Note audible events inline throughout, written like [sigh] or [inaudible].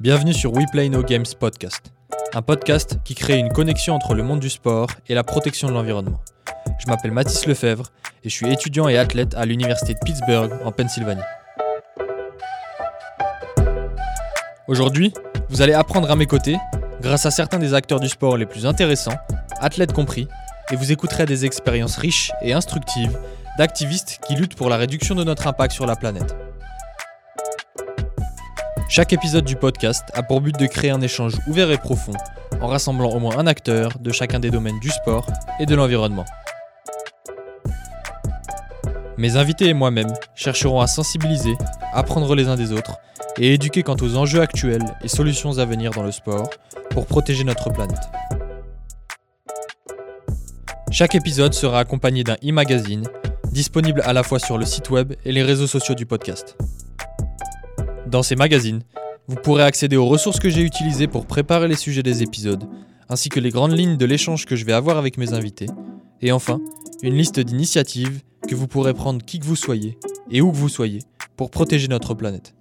Bienvenue sur We Play No Games Podcast, un podcast qui crée une connexion entre le monde du sport et la protection de l'environnement. Je m'appelle Mathis Lefebvre et je suis étudiant et athlète à l'Université de Pittsburgh en Pennsylvanie. Aujourd'hui, vous allez apprendre à mes côtés, grâce à certains des acteurs du sport les plus intéressants, athlètes compris, et vous écouterez des expériences riches et instructives d'activistes qui luttent pour la réduction de notre impact sur la planète. Chaque épisode du podcast a pour but de créer un échange ouvert et profond en rassemblant au moins un acteur de chacun des domaines du sport et de l'environnement. Mes invités et moi-même chercherons à sensibiliser, apprendre les uns des autres et éduquer quant aux enjeux actuels et solutions à venir dans le sport pour protéger notre planète. Chaque épisode sera accompagné d'un e-magazine disponible à la fois sur le site web et les réseaux sociaux du podcast. Dans ces magazines, vous pourrez accéder aux ressources que j'ai utilisées pour préparer les sujets des épisodes, ainsi que les grandes lignes de l'échange que je vais avoir avec mes invités, et enfin, une liste d'initiatives que vous pourrez prendre qui que vous soyez et où que vous soyez pour protéger notre planète.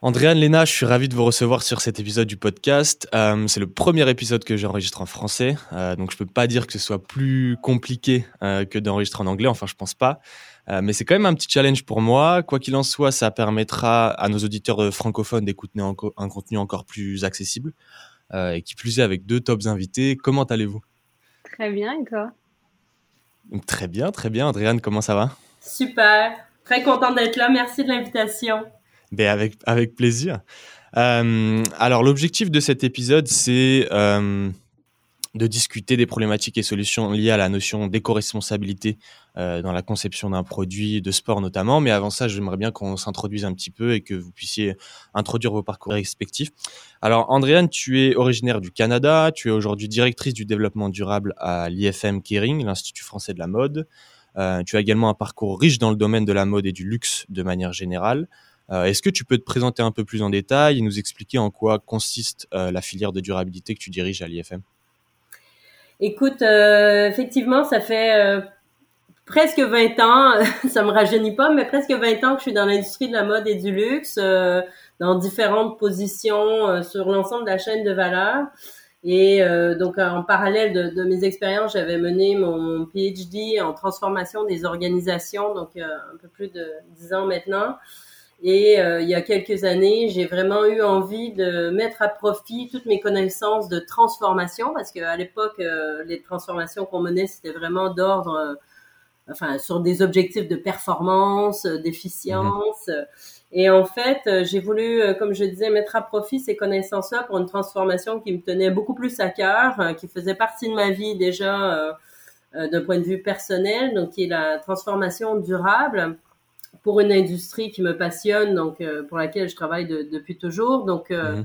Andréane Léna, je suis ravi de vous recevoir sur cet épisode du podcast. Euh, c'est le premier épisode que j'enregistre en français, euh, donc je peux pas dire que ce soit plus compliqué euh, que d'enregistrer en anglais, enfin je pense pas. mais c'est quand même un petit challenge pour moi. Quoi qu'il en soit, ça permettra à nos auditeurs francophones d'écouter un, un, contenu encore plus accessible, et qui plus est avec deux tops invités. Comment allez-vous? Très bien, et toi? Très bien, très bien. Andréane, comment ça va? Super, très contente d'être là. Merci de l'invitation. Ben avec, avec plaisir. Euh, alors, l'objectif de cet épisode, c'est euh, de discuter des problématiques et solutions liées à la notion d'éco-responsabilité euh, dans la conception d'un produit de sport notamment. Mais avant ça, j'aimerais bien qu'on s'introduise un petit peu et que vous puissiez introduire vos parcours respectifs. Alors, Andréane, tu es originaire du Canada. Tu es aujourd'hui directrice du développement durable à l'IFM Kering, l'Institut français de la mode. tu as également un parcours riche dans le domaine de la mode et du luxe de manière générale. Euh, est-ce que tu peux te présenter un peu plus en détail et nous expliquer en quoi consiste euh, la filière de durabilité que tu diriges à l'IFM? Écoute, euh, effectivement, ça fait presque 20 ans, [laughs] ça me rajeunit pas, mais presque 20 ans que je suis dans l'industrie de la mode et du luxe, dans différentes positions sur l'ensemble de la chaîne de valeur. Et donc, en parallèle de, de mes expériences, j'avais mené mon PhD en transformation des organisations, donc un peu plus de 10 ans maintenant. Et euh, il y a quelques années, j'ai vraiment eu envie de mettre à profit toutes mes connaissances de transformation, parce qu'à l'époque, euh, les transformations qu'on menait, c'était vraiment d'ordre, euh, enfin, sur des objectifs de performance, d'efficience. Mhm. Et en fait, j'ai voulu, comme je disais, mettre à profit ces connaissances-là pour une transformation qui me tenait beaucoup plus à cœur, qui faisait partie de ma vie déjà d'un point de vue personnel, donc qui est la transformation durable pour une industrie qui me passionne, donc euh, pour laquelle je travaille depuis toujours. Donc, euh, mhm.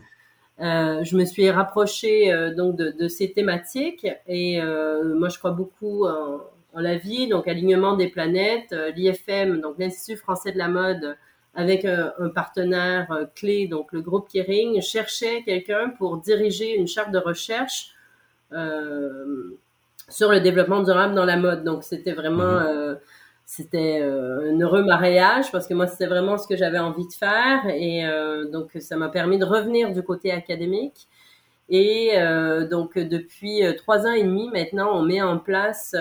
euh, je me suis rapprochée donc de, ces thématiques et moi, je crois beaucoup en, la vie, donc alignement des planètes, l'IFM, donc l'Institut français de la mode, avec un, partenaire clé, donc le groupe Kering, cherchait quelqu'un pour diriger une charte de recherche sur le développement durable dans la mode. Donc, c'était vraiment mhm c'était euh, un heureux mariage parce que moi c'était vraiment ce que j'avais envie de faire et euh, donc ça m'a permis de revenir du côté académique et euh, donc depuis trois ans et demi maintenant on met en place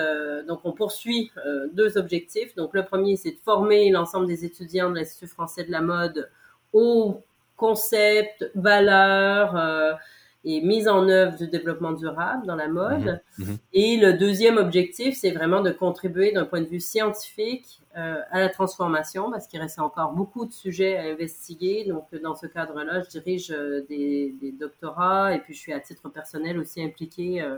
donc on poursuit deux objectifs. Donc le premier c'est de former l'ensemble des étudiants de l'Institut français de la mode aux concepts valeurs et mise en œuvre du développement durable dans la mode. Mhm. Mhm. Et le deuxième objectif, c'est vraiment de contribuer d'un point de vue scientifique euh, à la transformation, parce qu'il reste encore beaucoup de sujets à investiguer. Donc, dans ce cadre-là, je dirige euh, des, des, doctorats et puis je suis à titre personnel aussi impliquée euh,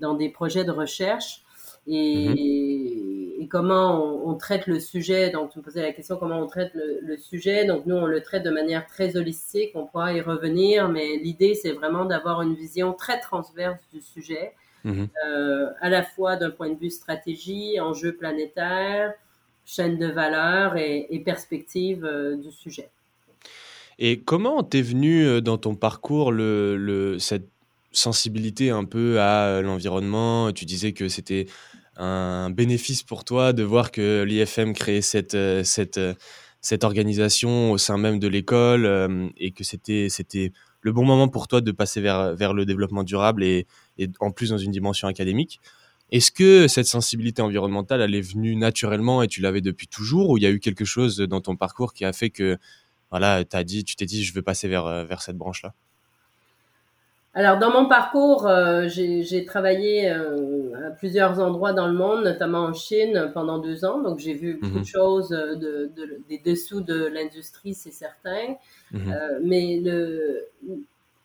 dans des projets de recherche. Et, mhm. et comment on, on, traite le sujet? Donc, tu me posais la question comment on traite le, le, sujet? Donc, nous, on le traite de manière très holistique. On pourra y revenir, mais l'idée, c'est vraiment d'avoir une vision très transverse du sujet, mhm. euh, à la fois d'un point de vue stratégie, enjeu planétaire, chaîne de valeur et, et perspective euh, du sujet. Et comment t'es venu euh, dans ton parcours le, le, cette sensibilité un peu à l'environnement? Tu disais que c'était un bénéfice pour toi de voir que l'IFM crée cette, cette, cette organisation au sein même de l'école et que c'était, le bon moment pour toi de passer vers, vers le développement durable et, et en plus dans une dimension académique. Est-ce que cette sensibilité environnementale, elle est venue naturellement et tu l'avais depuis toujours ou il y a eu quelque chose dans ton parcours qui a fait que voilà, as dit, tu t'es dit je veux passer vers, vers cette branche-là? Alors, dans mon parcours, euh, j'ai travaillé euh, à plusieurs endroits dans le monde, notamment en Chine pendant deux ans. Donc, j'ai vu beaucoup de mhm. choses euh, de, de, des dessous de l'industrie, c'est certain. Mhm. mais le,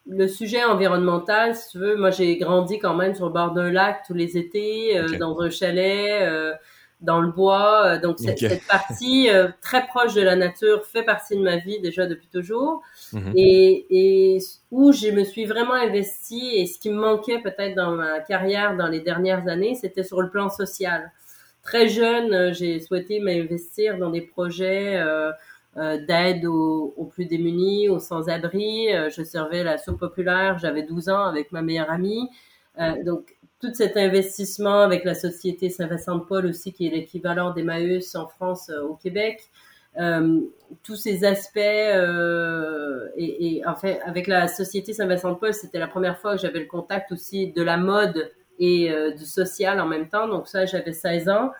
le sujet environnemental, si tu veux, moi, j'ai grandi quand même sur le bord d'un lac tous les étés, dans un chalet dans le bois. Euh, donc cette, partie euh, très proche de la nature fait partie de ma vie déjà depuis toujours. Mhm. Et, et, où je me suis vraiment investie et ce qui me manquait peut-être dans ma carrière dans les dernières années, c'était sur le plan social. Très jeune, euh, j'ai souhaité m'investir dans des projets euh, d'aide aux, aux, plus démunis, aux sans-abri. je servais la soupe populaire, j'avais 12 ans avec ma meilleure amie. donc tout cet investissement avec la société Saint-Vincent de Paul aussi, qui est l'équivalent d'Emmaüs en France, euh, au Québec. Euh, tous ces aspects euh, et, et, en fait avec la société Saint-Vincent de Paul c'était la première fois que j'avais le contact aussi de la mode et euh, du social en même temps. Donc ça j'avais 16 ans.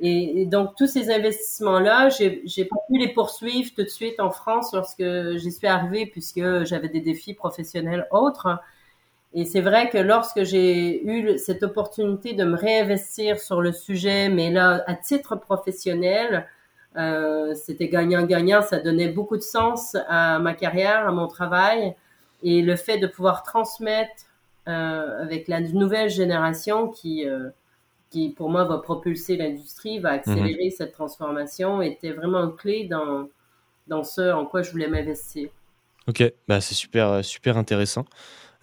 Et, donc tous ces investissements là j'ai j'ai pas pu les poursuivre tout de suite en France lorsque j'y suis arrivée puisque j'avais des défis professionnels autres. Et c'est vrai que lorsque j'ai eu cette opportunité de me réinvestir sur le sujet, mais là, à titre professionnel, euh, c'était gagnant-gagnant. Ça donnait beaucoup de sens à ma carrière, à mon travail. Et le fait de pouvoir transmettre euh, avec la nouvelle génération qui, euh, qui, pour moi, va propulser l'industrie, va accélérer mhm. cette transformation, était vraiment clé dans, dans ce en quoi je voulais m'investir. Ok, bah c'est super, super intéressant.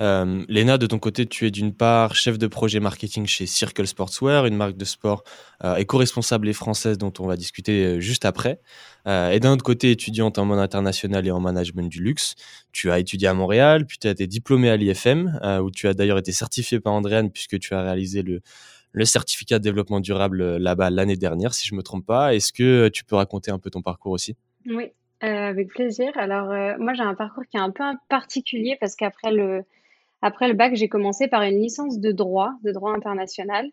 Euh, Léna, de ton côté, tu es d'une part chef de projet marketing chez Circle Sportswear, une marque de sport euh, éco-responsable et française dont on va discuter euh, juste après. Et d'un autre côté, étudiante en mode international et en management du luxe. Tu as étudié à Montréal, puis tu as été diplômé à l'IFM, où tu as d'ailleurs été certifié par Andréane puisque tu as réalisé le, certificat de développement durable là-bas l'année dernière, si je me trompe pas. Est-ce que tu peux raconter un peu ton parcours aussi? Oui, avec plaisir. Alors, moi, j'ai un parcours qui est un peu particulier parce qu'après le après le bac, j'ai commencé par une licence de droit, de droit international.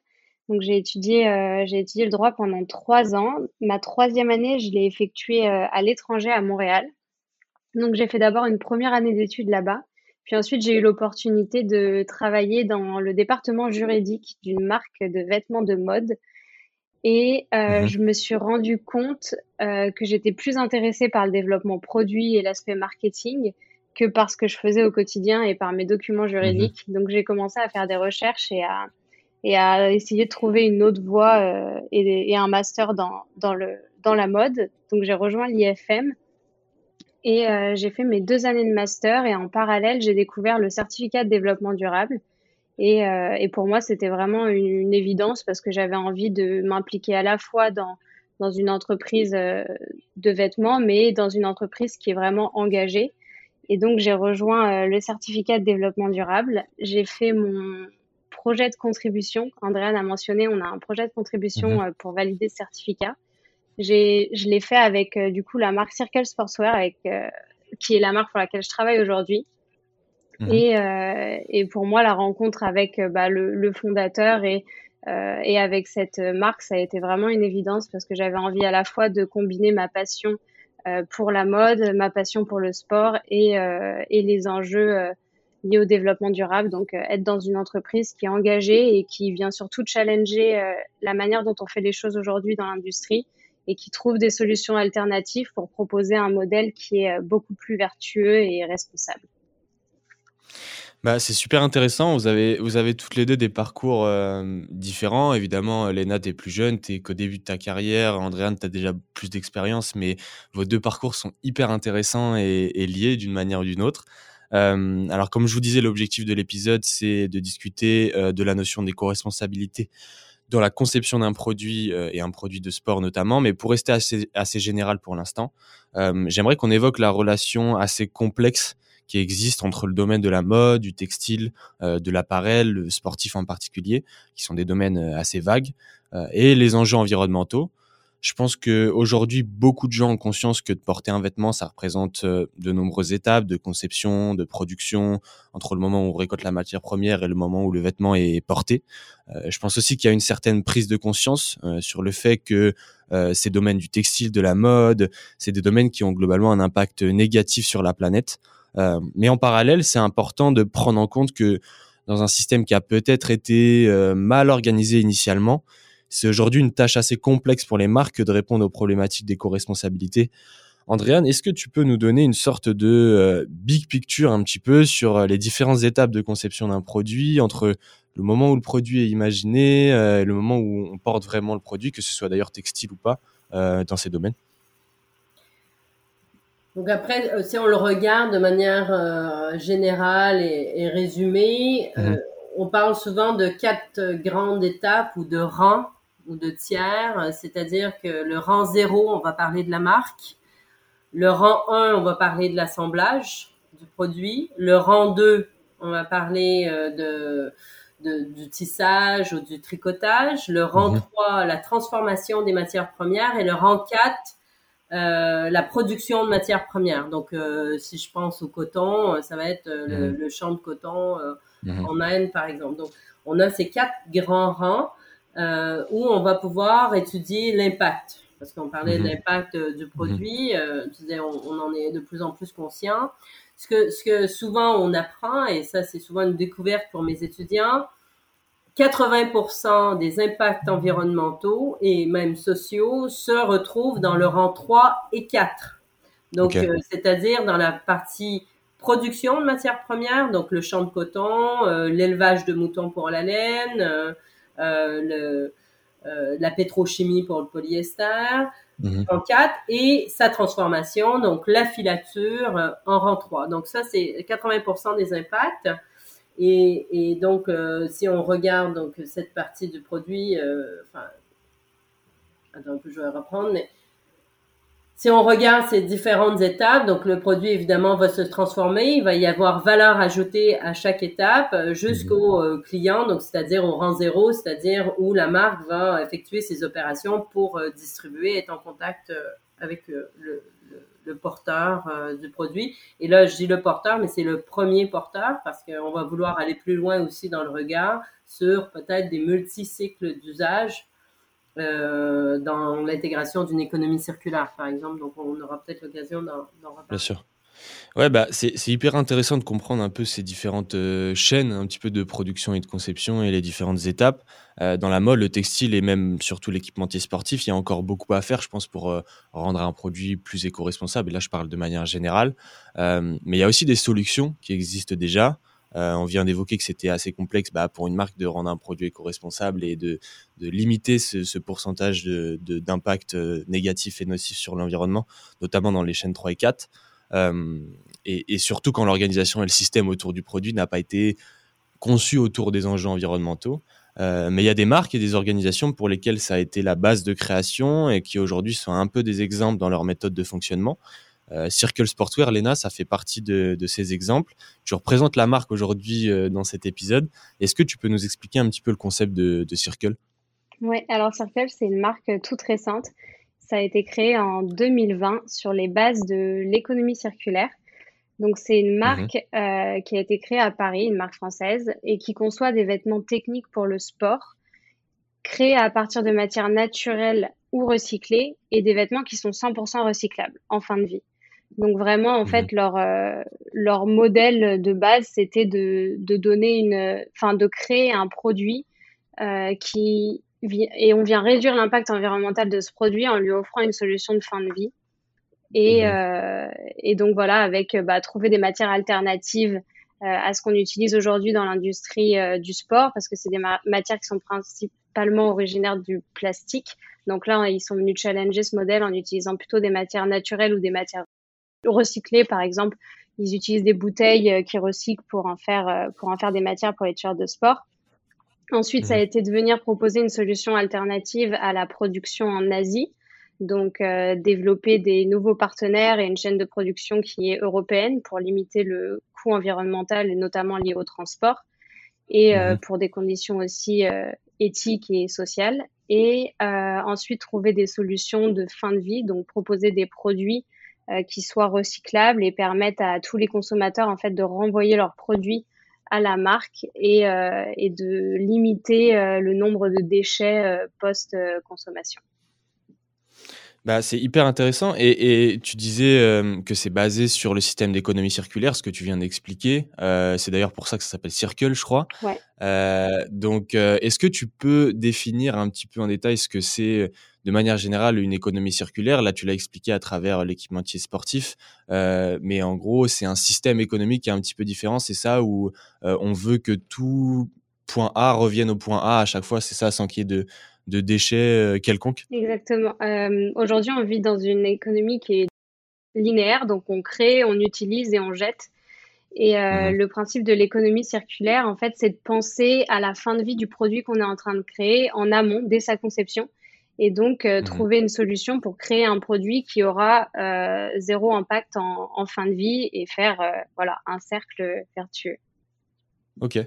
Donc j'ai étudié, euh, j'ai étudié le droit pendant trois ans. Ma troisième année, je l'ai effectuée euh, à l'étranger, à Montréal. Donc j'ai fait d'abord une première année d'études là-bas. Puis ensuite, j'ai eu l'opportunité de travailler dans le département juridique d'une marque de vêtements de mode. Et euh, mhm. je me suis rendu compte que j'étais plus intéressée par le développement produit et l'aspect marketing que par ce que je faisais au quotidien et par mes documents juridiques. Mhm. Donc j'ai commencé à faire des recherches et à, et à essayer de trouver une autre voie euh, et, et, un master dans, dans, le, dans la mode. Donc j'ai rejoint l'IFM et euh, j'ai fait mes deux années de master et en parallèle j'ai découvert le certificat de développement durable. Et, euh, et pour moi c'était vraiment une, une, évidence parce que j'avais envie de m'impliquer à la fois dans dans une entreprise de vêtements, mais dans une entreprise qui est vraiment engagée et donc, j'ai rejoint euh, le certificat de développement durable. J'ai fait mon projet de contribution. Andréane a mentionné, on a un projet de contribution mhm. euh, pour valider ce certificat. Je l'ai fait avec euh, du coup la marque Circle Sportswear, avec, qui est la marque pour laquelle je travaille aujourd'hui. Mhm. Et, et pour moi, la rencontre avec bah, le, le, fondateur et, et avec cette marque, ça a été vraiment une évidence parce que j'avais envie à la fois de combiner ma passion pour la mode, ma passion pour le sport et, euh, et les enjeux euh, liés au développement durable. Donc, être dans une entreprise qui est engagée et qui vient surtout challenger la manière dont on fait les choses aujourd'hui dans l'industrie et qui trouve des solutions alternatives pour proposer un modèle qui est beaucoup plus vertueux et responsable. Bah, c'est super intéressant. Vous avez, vous avez toutes les deux des parcours euh, différents. Évidemment, Léna, tu es plus jeune, tu es qu'au début de ta carrière. Andréane, tu as déjà plus d'expérience, mais vos deux parcours sont hyper intéressants et, liés d'une manière ou d'une autre. Euh, alors, comme je vous disais, l'objectif de l'épisode, c'est de discuter euh, de la notion d'éco-responsabilité dans la conception d'un produit euh, et un produit de sport notamment. Mais pour rester assez, assez général pour l'instant, euh, j'aimerais qu'on évoque la relation assez complexe qui existent entre le domaine de la mode, du textile, de l'appareil, sportif en particulier, qui sont des domaines assez vagues, et les enjeux environnementaux. Je pense que aujourd'hui, beaucoup de gens ont conscience que de porter un vêtement, ça représente euh, de nombreuses étapes de conception, de production, entre le moment où on récolte la matière première et le moment où le vêtement est porté. Euh, je pense aussi qu'il y a une certaine prise de conscience euh, sur le fait que ces domaines du textile, de la mode, c'est des domaines qui ont globalement un impact négatif sur la planète. Mais en parallèle, c'est important de prendre en compte que dans un système qui a peut-être été mal organisé initialement, c'est aujourd'hui une tâche assez complexe pour les marques de répondre aux problématiques d'éco-responsabilité. Andréane, est-ce que tu peux nous donner une sorte de euh, big picture un petit peu sur euh, les différentes étapes de conception d'un produit entre le moment où le produit est imaginé euh, et le moment où on porte vraiment le produit, que ce soit d'ailleurs textile ou pas, dans ces domaines? Donc après, si on le regarde de manière générale et, résumée, mmh on parle souvent de quatre grandes étapes ou de rangs ou de tiers, c'est-à-dire que le rang 0, on va parler de la marque. Le rang 1, on va parler de l'assemblage du produit. Le rang 2, on va parler euh, de, du tissage ou du tricotage. Le rang 3, mhm. la transformation des matières premières. Et le rang 4, euh, la production de matières premières. Donc, euh, si je pense au coton, ça va être le, mhm. champ de coton mhm. en Inde, par exemple. Donc, on a ces quatre grands rangs euh, où on va pouvoir étudier l'impact. Parce qu'on parlait de mhm. l'impact euh, du produit, euh, on, on, en est de plus en plus conscient. Ce que, ce que souvent on apprend, et ça c'est souvent une découverte pour mes étudiants, 80% des impacts environnementaux et même sociaux se retrouvent dans le rang 3 et 4. Donc, euh, c'est-à-dire dans la partie production de matières premières, donc le champ de coton, euh, l'élevage de moutons pour la laine, euh, le, euh, la pétrochimie pour le polyester, mhm. en 4, et sa transformation, donc la filature euh, en rang 3. Donc ça, c'est 80% des impacts. Et, et donc, si on regarde donc cette partie du produit, enfin, attends, je vais reprendre, mais si on regarde ces différentes étapes, donc le produit évidemment va se transformer, il va y avoir valeur ajoutée à chaque étape euh, jusqu'au mhm. euh, client, donc c'est-à-dire au rang zéro, c'est-à-dire où la marque va effectuer ses opérations pour euh, distribuer, être en contact avec le, le, porteur du produit. Et là, je dis le porteur, mais c'est le premier porteur parce qu'on va vouloir aller plus loin aussi dans le regard sur peut-être des multicycles d'usage euh, dans l'intégration d'une économie circulaire, par exemple. Donc, on aura peut-être l'occasion d'en reparler. Bien sûr. Ouais, bah, c'est hyper intéressant de comprendre un peu ces différentes euh, chaînes, un petit peu de production et de conception et les différentes étapes. Euh, dans la mode, le textile et même surtout l'équipementier sportif, il y a encore beaucoup à faire, je pense, pour rendre un produit plus éco-responsable. Et là, je parle de manière générale. mais il y a aussi des solutions qui existent déjà. Euh, on vient d'évoquer que c'était assez complexe bah, pour une marque de rendre un produit éco-responsable et de, limiter ce, pourcentage d'impact de, euh, négatif et nocif sur l'environnement, notamment dans les chaînes 3 et 4. Euh, et, surtout quand l'organisation et le système autour du produit n'a pas été conçu autour des enjeux environnementaux. mais il y a des marques et des organisations pour lesquelles ça a été la base de création et qui aujourd'hui sont un peu des exemples dans leur méthode de fonctionnement. Euh, Circle Sportswear, Lena, ça fait partie de, ces exemples. Tu représentes la marque aujourd'hui euh, dans cet épisode. Est-ce que tu peux nous expliquer un petit peu le concept de, Circle? Oui, alors Circle, c'est une marque toute récente. Ça a été créé en 2020 sur les bases de l'économie circulaire. Donc, c'est une marque mhm. euh, qui a été créée à Paris, une marque française, et qui conçoit des vêtements techniques pour le sport, créés à partir de matières naturelles ou recyclées, et des vêtements qui sont 100% recyclables en fin de vie. Donc vraiment, en fait, mhm. leur, euh, leur modèle de base, c'était de, de donner une, enfin, de créer un produit euh, qui et on vient réduire l'impact environnemental de ce produit en lui offrant une solution de fin de vie. Et, mhm. euh, et donc voilà, avec bah, trouver des matières alternatives à ce qu'on utilise aujourd'hui dans l'industrie du sport, parce que c'est des matières qui sont principalement originaires du plastique. Donc là, ils sont venus challenger ce modèle en utilisant plutôt des matières naturelles ou des matières recycler, par exemple. Ils utilisent des bouteilles euh, qui recyclent pour en faire, euh, pour en faire des matières pour les t de sport. Ensuite, ça a mhm. été de venir proposer une solution alternative à la production en Asie. Donc, développer des nouveaux partenaires et une chaîne de production qui est européenne pour limiter le coût environnemental, notamment lié au transport, et mmh pour des conditions aussi éthiques et sociales. Et ensuite, trouver des solutions de fin de vie, donc proposer des produits qui soient recyclables et permettent à tous les consommateurs en fait de renvoyer leurs produits à la marque et, euh, de limiter euh, le nombre de déchets euh, post-consommation. Bah, c'est hyper intéressant. Et, et tu disais que c'est basé sur le système d'économie circulaire, ce que tu viens d'expliquer. c'est d'ailleurs pour ça que ça s'appelle Circle, je crois. Ouais. donc, est-ce que tu peux définir un petit peu en détail ce que c'est de manière générale une économie circulaire? Là, tu l'as expliqué à travers l'équipementier sportif, euh, mais en gros, c'est un système économique qui est un petit peu différent. C'est ça où euh, on veut que tout point A revienne au point A à chaque fois. C'est ça, sans qu'il y ait de, de déchets euh, quelconques. Exactement. Aujourd'hui, on vit dans une économie qui est linéaire, donc on crée, on utilise et on jette. Et mmh le principe de l'économie circulaire, en fait, c'est de penser à la fin de vie du produit qu'on est en train de créer en amont, dès sa conception, et donc euh, mmh trouver une solution pour créer un produit qui aura euh, zéro impact en, en, fin de vie et faire euh, voilà un cercle vertueux. Ok.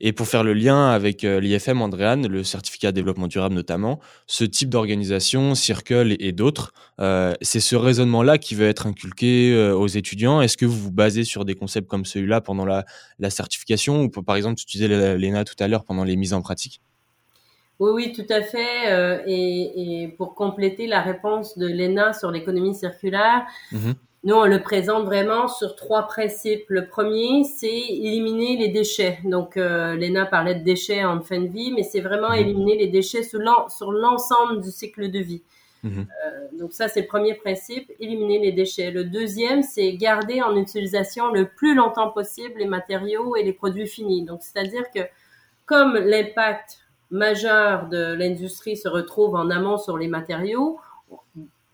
Et pour faire le lien avec l'IFM, Andréane, le certificat développement durable notamment, ce type d'organisation, Circle et, d'autres, c'est ce raisonnement-là qui veut être inculqué aux étudiants. Est-ce que vous vous basez sur des concepts comme celui-là pendant la, la certification ou par exemple, tu disais l'ENA tout à l'heure pendant les mises en pratique? Oui, oui, tout à fait. Euh, et, et, pour compléter la réponse de l'ENA sur l'économie circulaire, mhm. Nous, on le présente vraiment sur trois principes. Le premier, c'est éliminer les déchets. Donc, euh, l'ENA parlait de déchets en fin de vie, mais c'est vraiment mhm. éliminer les déchets sur l'ensemble du cycle de vie. Mhm. Euh, donc ça, c'est le premier principe, éliminer les déchets. Le deuxième, c'est garder en utilisation le plus longtemps possible les matériaux et les produits finis. Donc, c'est-à-dire que comme l'impact majeur de l'industrie se retrouve en amont sur les matériaux,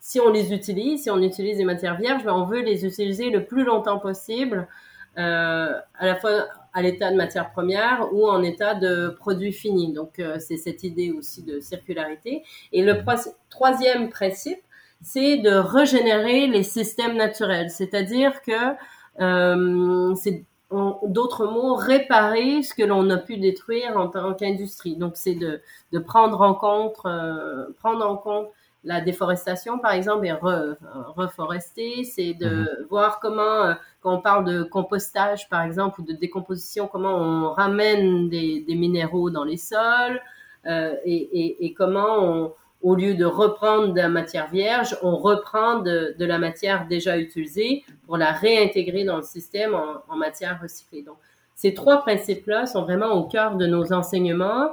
si on les utilise, si on utilise des matières vierges, ben, on veut les utiliser le plus longtemps possible, euh, à la fois à l'état de matière première ou en état de produit fini. Donc, euh, c'est cette idée aussi de circularité. Et le troisième principe, c'est de régénérer les systèmes naturels. C'est-à-dire que euh, c'est d'autres mots, réparer ce que l'on a pu détruire en tant qu'industrie. Donc, c'est de, prendre en compte, euh, prendre en compte la déforestation, par exemple, et reforester. C'est de mhm. voir comment, euh, quand on parle de compostage, par exemple, ou de décomposition, comment on ramène des, des minéraux dans les sols euh, et, et, et, comment on, au lieu de reprendre de la matière vierge, on reprend de, la matière déjà utilisée pour la réintégrer dans le système en, matière recyclée. Donc, ces trois principes-là sont vraiment au cœur de nos enseignements.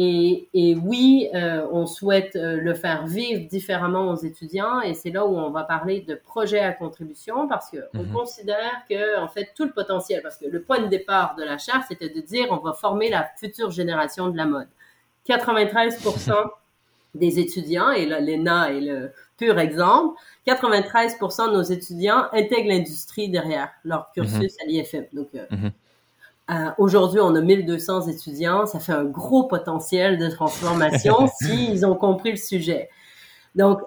Et, oui, euh, on souhaite euh, le faire vivre différemment aux étudiants et c'est là où on va parler de projets à contribution parce qu'on mhm. considère que, en fait, tout le potentiel, parce que le point de départ de la charte, c'était de dire on va former la future génération de la mode. 93% [laughs] des étudiants, et l'ENA est le pur exemple, 93% de nos étudiants intègrent l'industrie derrière leur cursus mhm. à l'IFM. Donc, euh, mhm. Euh, aujourd'hui, on a 1200 étudiants, ça fait un gros potentiel de transformation [laughs] s'ils ont compris le sujet. Donc,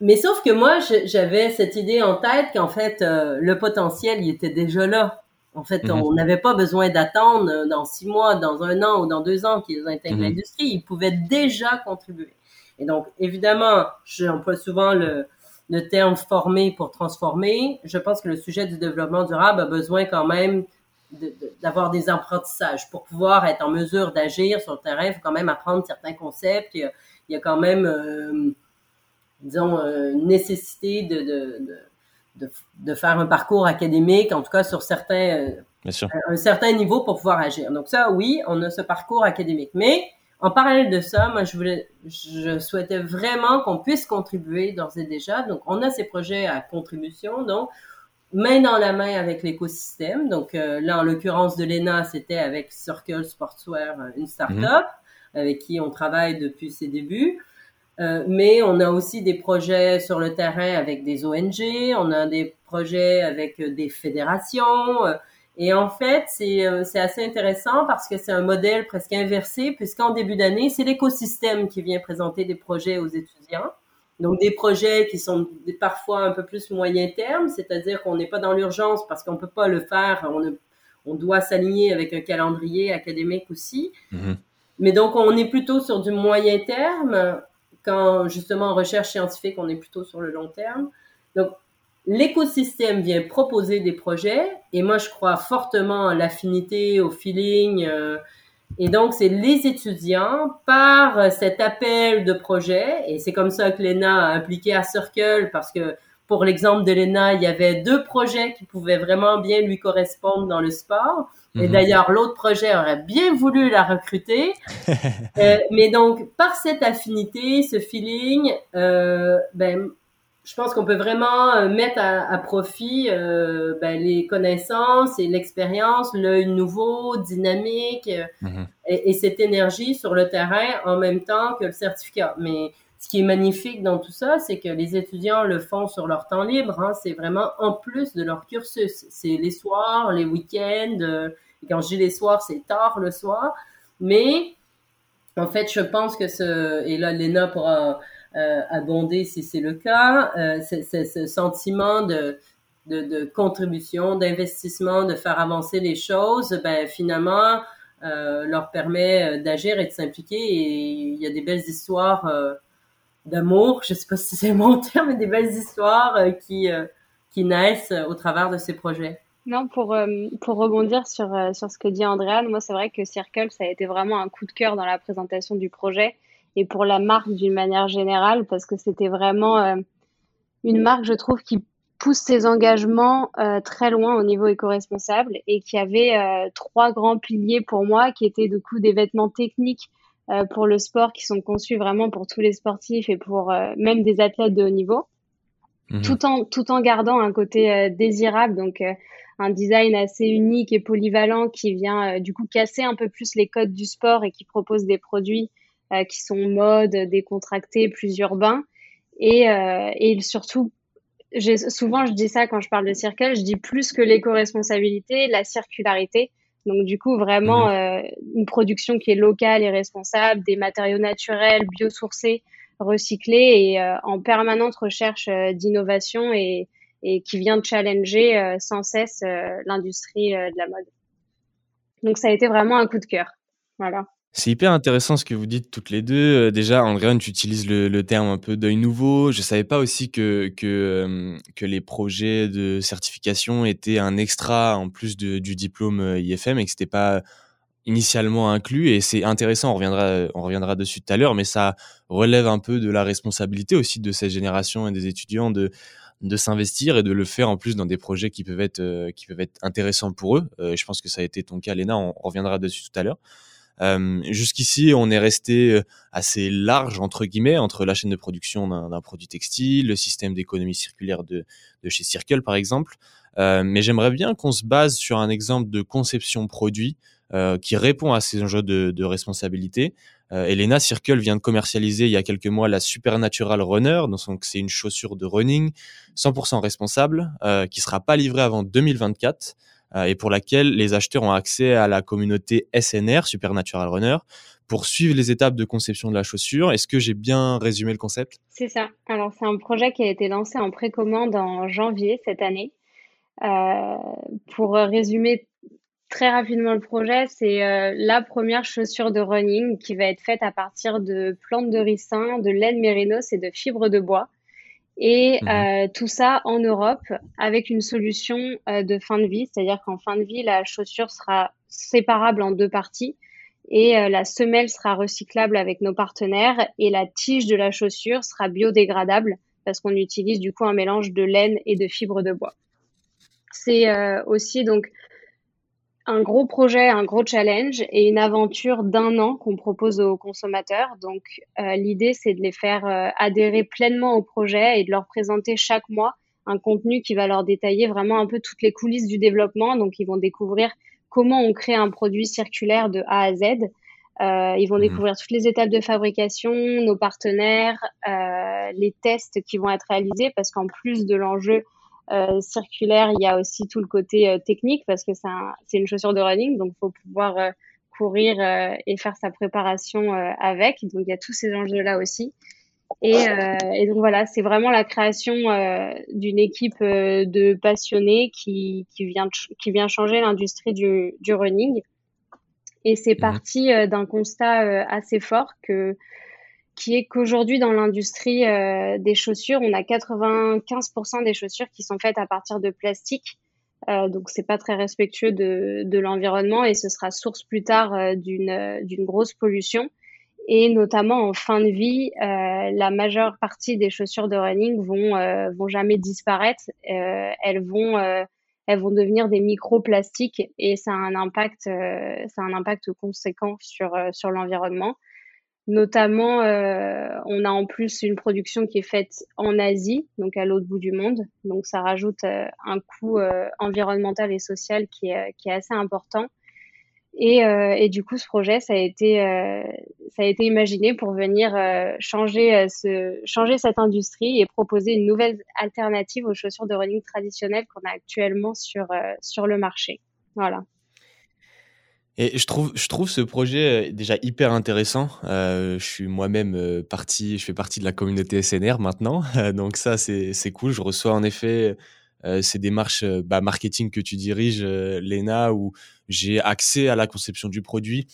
mais sauf que moi, j'avais cette idée en tête qu'en fait, euh, le potentiel, il était déjà là. En fait, mhm. on n'avait pas besoin d'attendre dans six mois, dans un an ou dans deux ans qu'ils intègrent l'industrie. Ils pouvaient déjà contribuer. Et donc, évidemment, j'emploie souvent le, le terme former pour transformer. Je pense que le sujet du développement durable a besoin quand même d'avoir des apprentissages pour pouvoir être en mesure d'agir sur le terrain. Il faut quand même apprendre certains concepts. Il y a, quand même, euh, disons, euh, nécessité de, de, faire un parcours académique, en tout cas sur certains, euh, un certain niveau pour pouvoir agir. Donc ça, oui, on a ce parcours académique. Mais en parallèle de ça, moi, je voulais, je souhaitais vraiment qu'on puisse contribuer d'ores et déjà. Donc, on a ces projets à contribution, donc main dans la main avec l'écosystème. Donc, euh, là, en l'occurrence de l'ENA, c'était avec Circle Sportswear, une start-up mhm. avec qui on travaille depuis ses débuts. Euh, mais on a aussi des projets sur le terrain avec des ONG, on a des projets avec des fédérations. Euh, et en fait, euh, c'est assez intéressant parce que c'est un modèle presque inversé, puisqu'en début d'année, c'est l'écosystème qui vient présenter des projets aux étudiants. Donc des projets qui sont parfois un peu plus moyen terme, c'est-à-dire qu'on n'est pas dans l'urgence parce qu'on peut pas le faire, on, on doit s'aligner avec un calendrier académique aussi. Mm-hmm. Mais donc on est plutôt sur du moyen terme quand justement en recherche scientifique, on est plutôt sur le long terme. Donc l'écosystème vient proposer des projets et moi je crois fortement à l'affinité, au feeling. Euh, et donc, c'est les étudiants, par cet appel de projet, et c'est comme ça que l'ENA a appliqué à Circle, parce que pour l'exemple de l'ENA, il y avait deux projets qui pouvaient vraiment bien lui correspondre dans le sport. Et mhm. d'ailleurs, l'autre projet aurait bien voulu la recruter. [laughs] euh, mais donc, par cette affinité, ce feeling, euh, ben, je pense qu'on peut vraiment euh, mettre à, profit euh, ben, les connaissances et l'expérience, l'œil nouveau, dynamique euh, mhm. et, cette énergie sur le terrain en même temps que le certificat. Mais ce qui est magnifique dans tout ça, c'est que les étudiants le font sur leur temps libre. Hein. c'est vraiment en plus de leur cursus. C'est les soirs, les week-ends. quand je dis les soirs, c'est tard le soir. Mais en fait, je pense que ce... Et là, Léna pourra euh, abonder si c'est le cas. Euh, c'est ce sentiment de, de, contribution, d'investissement, de faire avancer les choses, ben, finalement, euh, leur permet d'agir et de s'impliquer. Et il y a des belles histoires d'amour, je sais pas si c'est mon [laughs] terme, mais des belles histoires qui, qui naissent au travers de ces projets. Non, pour, pour rebondir sur, sur ce que dit Andréane, moi c'est vrai que Circle, ça a été vraiment un coup de cœur dans la présentation du projet et pour la marque d'une manière générale, parce que c'était vraiment euh, une marque, je trouve, qui pousse ses engagements euh, très loin au niveau éco-responsable et qui avait euh, trois grands piliers pour moi, qui étaient du coup des vêtements techniques pour le sport, qui sont conçus vraiment pour tous les sportifs et pour même des athlètes de haut niveau, mhm. tout en tout en gardant un côté désirable, donc un design assez unique et polyvalent qui vient du coup casser un peu plus les codes du sport et qui propose des produits qui sont mode, décontractés, plus urbains. Et, euh, et surtout, souvent je dis ça quand je parle de circle, je dis plus que l'éco-responsabilité, la circularité. Donc du coup, vraiment mhm. euh, une production qui est locale et responsable, des matériaux naturels, biosourcés, recyclés et euh, en permanente recherche euh, d'innovation et, et qui vient de challenger sans cesse l'industrie de la mode. Donc ça a été vraiment un coup de cœur. Voilà. C'est hyper intéressant ce que vous dites toutes les deux. Euh, déjà, Andréane, tu utilises le, terme un peu d'œil nouveau. Je savais pas aussi que, que, euh, que les projets de certification étaient un extra en plus du diplôme euh, IFM et que c'était pas initialement inclus. Et c'est intéressant, on reviendra, on reviendra dessus tout à l'heure, mais ça relève un peu de la responsabilité aussi de cette génération et des étudiants de, de s'investir et de le faire en plus dans des projets qui peuvent être, qui peuvent être intéressants pour eux. je pense que ça a été ton cas, Léna, on reviendra dessus tout à l'heure. Euh, jusqu'ici, on est resté euh, assez large entre guillemets entre la chaîne de production d'un produit textile, le système d'économie circulaire de, chez Circle par exemple. Euh, mais j'aimerais bien qu'on se base sur un exemple de conception produit euh, qui répond à ces enjeux de, de responsabilité. Euh, Elena Circle vient de commercialiser il y a quelques mois la Supernatural Runner, donc c'est une chaussure de running 100% responsable euh, qui sera pas livrée avant 2024. Euh, et pour laquelle les acheteurs ont accès à la communauté SNR, Supernatural Runner, pour suivre les étapes de conception de la chaussure. Est-ce que j'ai bien résumé le concept? C'est ça. Alors c'est un projet qui a été lancé en précommande en janvier cette année. Euh, pour résumer très rapidement le projet, c'est euh, la première chaussure de running qui va être faite à partir de plantes de ricin, de laine mérinos et de fibres de bois. Et mmh euh, tout ça en Europe avec une solution euh, de fin de vie, c'est-à-dire qu'en fin de vie, la chaussure sera séparable en deux parties et euh, la semelle sera recyclable avec nos partenaires et la tige de la chaussure sera biodégradable parce qu'on utilise du coup un mélange de laine et de fibres de bois. C'est aussi donc un gros projet, un gros challenge et une aventure d'un an qu'on propose aux consommateurs. Donc, euh, l'idée, c'est de les faire euh, adhérer pleinement au projet et de leur présenter chaque mois un contenu qui va leur détailler vraiment un peu toutes les coulisses du développement. Donc, ils vont découvrir comment on crée un produit circulaire de A à Z. Euh, ils vont mmh. découvrir toutes les étapes de fabrication, nos partenaires, les tests qui vont être réalisés parce qu'en plus de l'enjeu euh, circulaire, il y a aussi tout le côté euh, technique parce que c'est une chaussure de running, donc il faut pouvoir euh, courir et faire sa préparation avec. Donc il y a tous ces enjeux-là aussi. Et, et donc voilà, c'est vraiment la création d'une équipe de passionnés qui, qui, vient, qui vient changer l'industrie du, du running. Et c'est mmh. parti d'un constat assez fort que qui est qu'aujourd'hui dans l'industrie euh, des chaussures, on a 95% des chaussures qui sont faites à partir de plastique. Euh, donc c'est pas très respectueux de, de l'environnement et ce sera source plus tard euh, d'une d'une grosse pollution. Et notamment en fin de vie, euh, la majeure partie des chaussures de running vont vont jamais disparaître. elles vont elles vont devenir des microplastiques et ça a un impact ça a un impact conséquent sur sur l'environnement. Notamment, euh, on a en plus une production qui est faite en Asie, donc à l'autre bout du monde. Donc ça rajoute euh, un coût euh, environnemental et social qui est, qui est assez important. Et, et, du coup, ce projet, ça a été, ça a été imaginé pour venir changer, ce, changer cette industrie et proposer une nouvelle alternative aux chaussures de running traditionnelles qu'on a actuellement sur, sur le marché. Voilà. Et je trouve, je trouve ce projet euh, déjà hyper intéressant. Euh, je suis moi-même euh, parti, je fais partie de la communauté SNR maintenant, [laughs] donc ça c'est cool. Je reçois en effet euh, ces démarches bah, marketing que tu diriges, Lena, où j'ai accès à la conception du produit,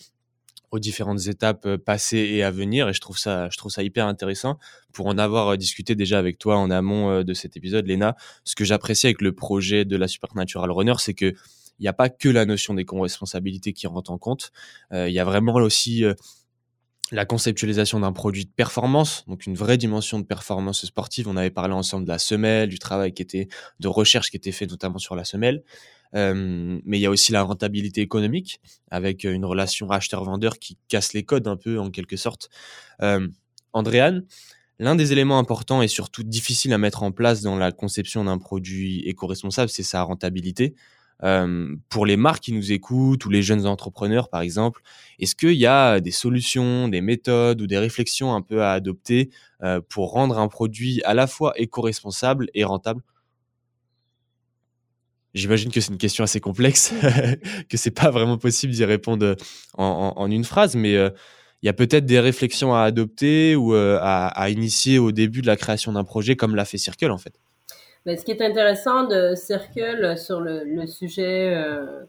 aux différentes étapes passées et à venir, et je trouve ça, je trouve ça hyper intéressant. Pour en avoir discuté déjà avec toi en amont de cet épisode, Lena, ce que j'apprécie avec le projet de la Supernatural Runner, c'est que il n'y a pas que la notion des co-responsabilités qui rentre en compte. Euh, il y a vraiment aussi euh, la conceptualisation d'un produit de performance, donc une vraie dimension de performance sportive. On avait parlé ensemble de la semelle, du travail qui était de recherche qui était fait notamment sur la semelle. Euh, mais il y a aussi la rentabilité économique avec une relation acheteur-vendeur qui casse les codes un peu en quelque sorte. Euh, Andréane, l'un des éléments importants et surtout difficiles à mettre en place dans la conception d'un produit éco-responsable, c'est sa rentabilité. Euh, pour les marques qui nous écoutent ou les jeunes entrepreneurs, par exemple, est-ce qu'il y a des solutions, des méthodes ou des réflexions un peu à adopter euh, pour rendre un produit à la fois éco-responsable et rentable? J'imagine que c'est une question assez complexe, [laughs] que c'est pas vraiment possible d'y répondre en, une phrase, mais euh, il y a peut-être des réflexions à adopter ou à, à, initier au début de la création d'un projet, comme l'a fait Circle en fait. Mais ce qui est intéressant de Circle sur le, le sujet euh,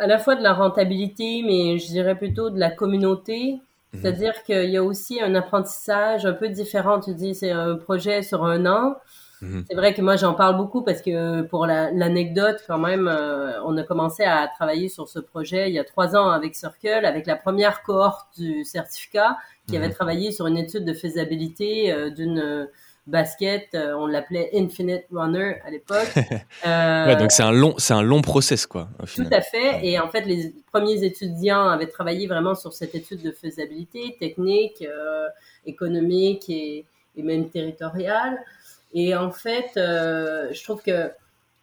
à la fois de la rentabilité, mais je dirais plutôt de la communauté. Mhm. C'est-à-dire qu'il y a aussi un apprentissage un peu différent. Tu dis c'est un projet sur un an. Mhm. C'est vrai que moi j'en parle beaucoup parce que pour l'anecdote quand même, euh, on a commencé à travailler sur ce projet il y a trois ans avec Circle, avec la première cohorte du certificat qui mhm. avait travaillé sur une étude de faisabilité euh, d'une basket, euh, on l'appelait Infinite Runner à l'époque. [laughs] Euh, donc c'est un long, c'est un long process quoi. Tout à fait. Et en fait, les premiers étudiants avaient travaillé vraiment sur cette étude de faisabilité technique, euh, économique et, et, même territoriale. Et en fait, je trouve que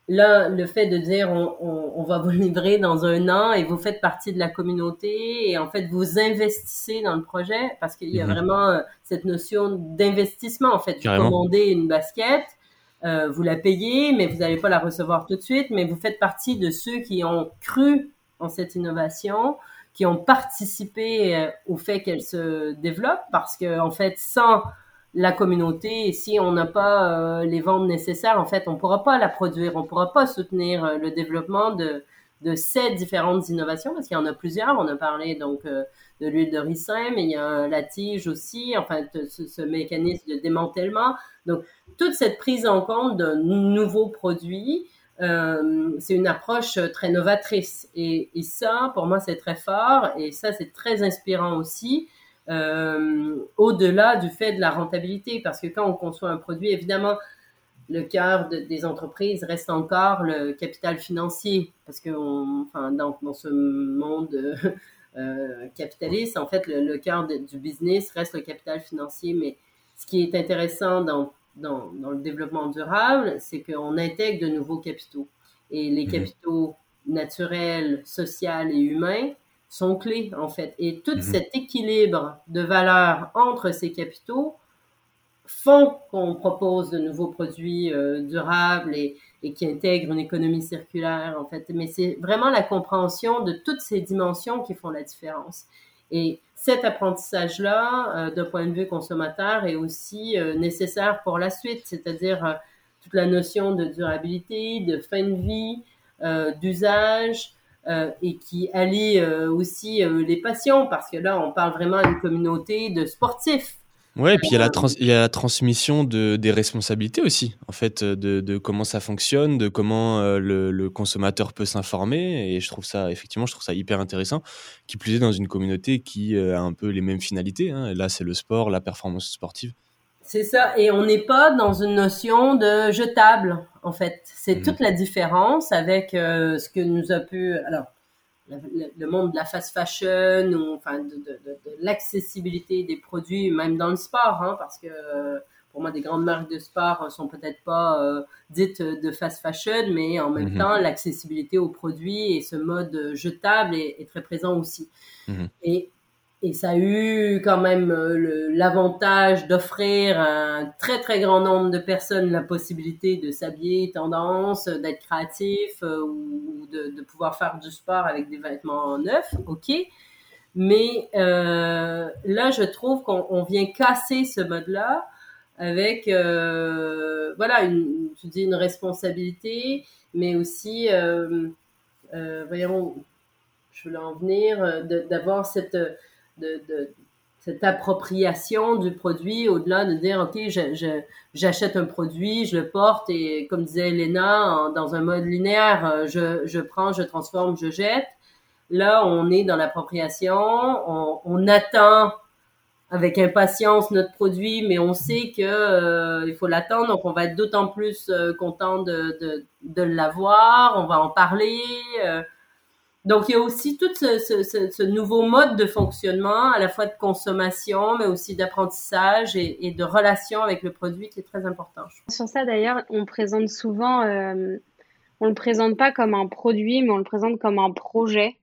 Là, le fait de dire on, on, on, va vous livrer dans un an et vous faites partie de la communauté et en fait vous investissez dans le projet parce qu'il y a mhm. vraiment euh, cette notion d'investissement en fait. Vous commandez une basket, euh, vous la payez, mais vous n'allez pas la recevoir tout de suite, mais vous faites partie de ceux qui ont cru en cette innovation, qui ont participé euh, au fait qu'elle se développe parce que en fait sans la communauté. si on n'a pas euh, les ventes nécessaires, en fait, on ne pourra pas la produire, on ne pourra pas soutenir euh, le développement de, de ces différentes innovations, parce qu'il y en a plusieurs. On a parlé donc euh, de l'huile de ricin, mais il y a la tige aussi, enfin, ce, mécanisme de démantèlement. Donc, toute cette prise en compte d'un nouveau produit, c'est une approche très novatrice. Et, et ça, pour moi, c'est très fort, et ça, c'est très inspirant aussi euh, au-delà du fait de la rentabilité, parce que quand on conçoit un produit, évidemment, le cœur des entreprises reste encore le capital financier, parce que enfin, dans, dans, ce monde euh, [laughs] capitaliste, en fait, le, cœur du business reste le capital financier. Mais ce qui est intéressant dans, dans, dans le développement durable, c'est qu'on intègre de nouveaux capitaux. Et les mmh. capitaux naturels, sociaux et humains sont clés, en fait. Et tout mhm. cet équilibre de valeur entre ces capitaux font qu'on propose de nouveaux produits euh, durables et, et, qui intègrent une économie circulaire, en fait. Mais c'est vraiment la compréhension de toutes ces dimensions qui font la différence. Et cet apprentissage-là, d'un point de vue consommateur, est aussi nécessaire pour la suite, c'est-à-dire toute la notion de durabilité, de fin de vie, d'usage, et qui allie aussi les passions, parce que là, on parle vraiment d'une communauté de sportifs. Ouais, et puis il y a la, transmission de, des responsabilités aussi, en fait, de, comment ça fonctionne, de comment euh, le, consommateur peut s'informer. Et je trouve ça, effectivement, je trouve ça hyper intéressant. Qui plus est dans une communauté qui euh, a un peu les mêmes finalités. Hein. Là, c'est le sport, la performance sportive. C'est ça. Et on n'est pas dans une notion de jetable, en fait. C'est mmh. toute la différence avec euh, ce que nous a pu. Alors, le, monde de la fast fashion ou enfin de, de, de, l'accessibilité des produits même dans le sport hein, parce que euh, pour moi des grandes marques de sport sont peut-être pas euh, dites de fast fashion mais en même mhm. temps l'accessibilité aux produits et ce mode jetable est, est très présent aussi mhm. et et ça a eu quand même euh, l'avantage d'offrir à un très très grand nombre de personnes la possibilité de s'habiller tendance, d'être créatif euh, ou de, pouvoir faire du sport avec des vêtements neufs, ok. Mais euh, là, je trouve qu'on vient casser ce mode-là avec euh, voilà une, je dis une responsabilité, mais aussi euh, euh voyons, je voulais en venir d'avoir cette de, de, cette appropriation du produit au-delà de dire ok j'achète un produit je le porte et comme disait Elena dans un mode linéaire euh, je, je prends je transforme je jette. Là on est dans l'appropriation on, on, attend avec impatience notre produit mais on sait que euh, il faut l'attendre. Donc on va être d'autant plus euh, content de, de, de l'avoir. On va en parler donc, il y a aussi tout ce, nouveau mode de fonctionnement, à la fois de consommation, mais aussi d'apprentissage et, de relation avec le produit qui est très important. Sur ça, d'ailleurs, on présente souvent, euh, on le présente pas comme un produit, mais on le présente comme un projet.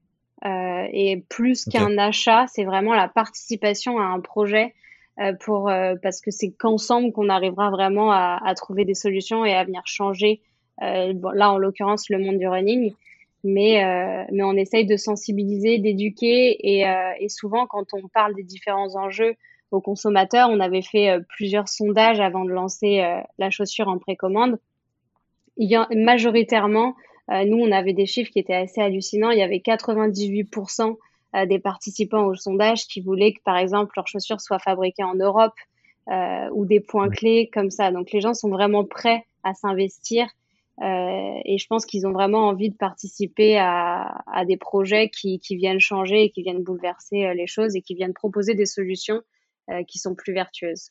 Euh, et plus qu'un achat, c'est vraiment la participation à un projet euh, pour euh, parce que c'est qu'ensemble qu'on arrivera vraiment à, à, trouver des solutions et à venir changer. Bon, là, en l'occurrence, le monde du running mais, euh, mais on essaye de sensibiliser, d'éduquer et, euh, et, souvent quand on parle des différents enjeux aux consommateurs, on avait fait euh, plusieurs sondages avant de lancer euh, la chaussure en précommande. Il y a majoritairement, euh, nous on avait des chiffres qui étaient assez hallucinants. Il y avait 98% des participants au sondage qui voulaient que par exemple leurs chaussures soient fabriquées en Europe ou des points clés comme ça. Donc les gens sont vraiment prêts à s'investir euh, et je pense qu'ils ont vraiment envie de participer à, des projets qui, viennent changer et qui viennent bouleverser euh, les choses et qui viennent proposer des solutions euh, qui sont plus vertueuses.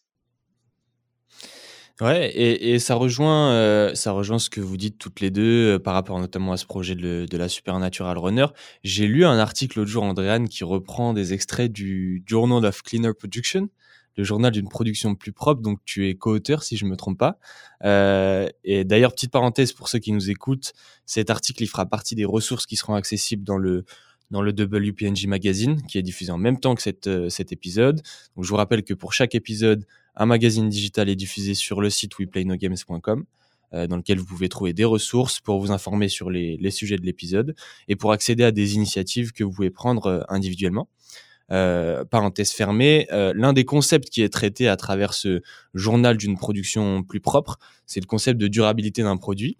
Ouais, et, ça rejoint, ça rejoint ce que vous dites toutes les deux par rapport notamment à ce projet de, de la Supernatural Runner. J'ai lu un article l'autre jour, Andréane, qui reprend des extraits du Journal of Cleaner Production, le journal d'une production plus propre. Donc, tu es co-auteur, si je me trompe pas. Euh, et d'ailleurs, petite parenthèse pour ceux qui nous écoutent, cet article, il fera partie des ressources qui seront accessibles dans le dans le WPNG Magazine, qui est diffusé en même temps que cette, euh, cet épisode. Donc, je vous rappelle que pour chaque épisode, un magazine digital est diffusé sur le site weplay-no-games.com euh, dans lequel vous pouvez trouver des ressources pour vous informer sur les, les sujets de l'épisode et pour accéder à des initiatives que vous pouvez prendre euh, individuellement. Euh, parenthèse fermée, euh, l'un des concepts qui est traité à travers ce journal d'une production plus propre, c'est le concept de durabilité d'un produit.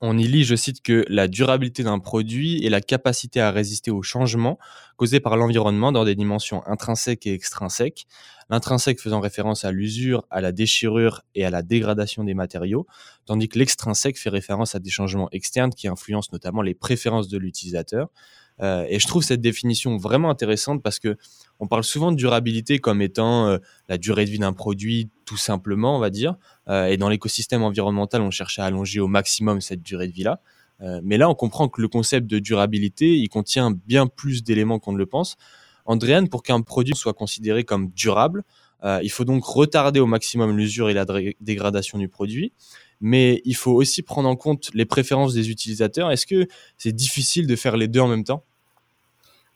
On y lit, je cite, que la durabilité d'un produit est la capacité à résister aux changements causés par l'environnement dans des dimensions intrinsèques et extrinsèques. L'intrinsèque faisant référence à l'usure, à la déchirure et à la dégradation des matériaux, tandis que l'extrinsèque fait référence à des changements externes qui influencent notamment les préférences de l'utilisateur. Euh, et je trouve cette définition vraiment intéressante parce que on parle souvent de durabilité comme étant euh, la durée de vie d'un produit, tout simplement, on va dire. Euh, et dans l'écosystème environnemental, on cherche à allonger au maximum cette durée de vie-là. mais là, on comprend que le concept de durabilité, il contient bien plus d'éléments qu'on ne le pense. Andréane, pour qu'un produit soit considéré comme durable, il faut donc retarder au maximum l'usure et la dégradation du produit mais il faut aussi prendre en compte les préférences des utilisateurs. Est-ce que c'est difficile de faire les deux en même temps?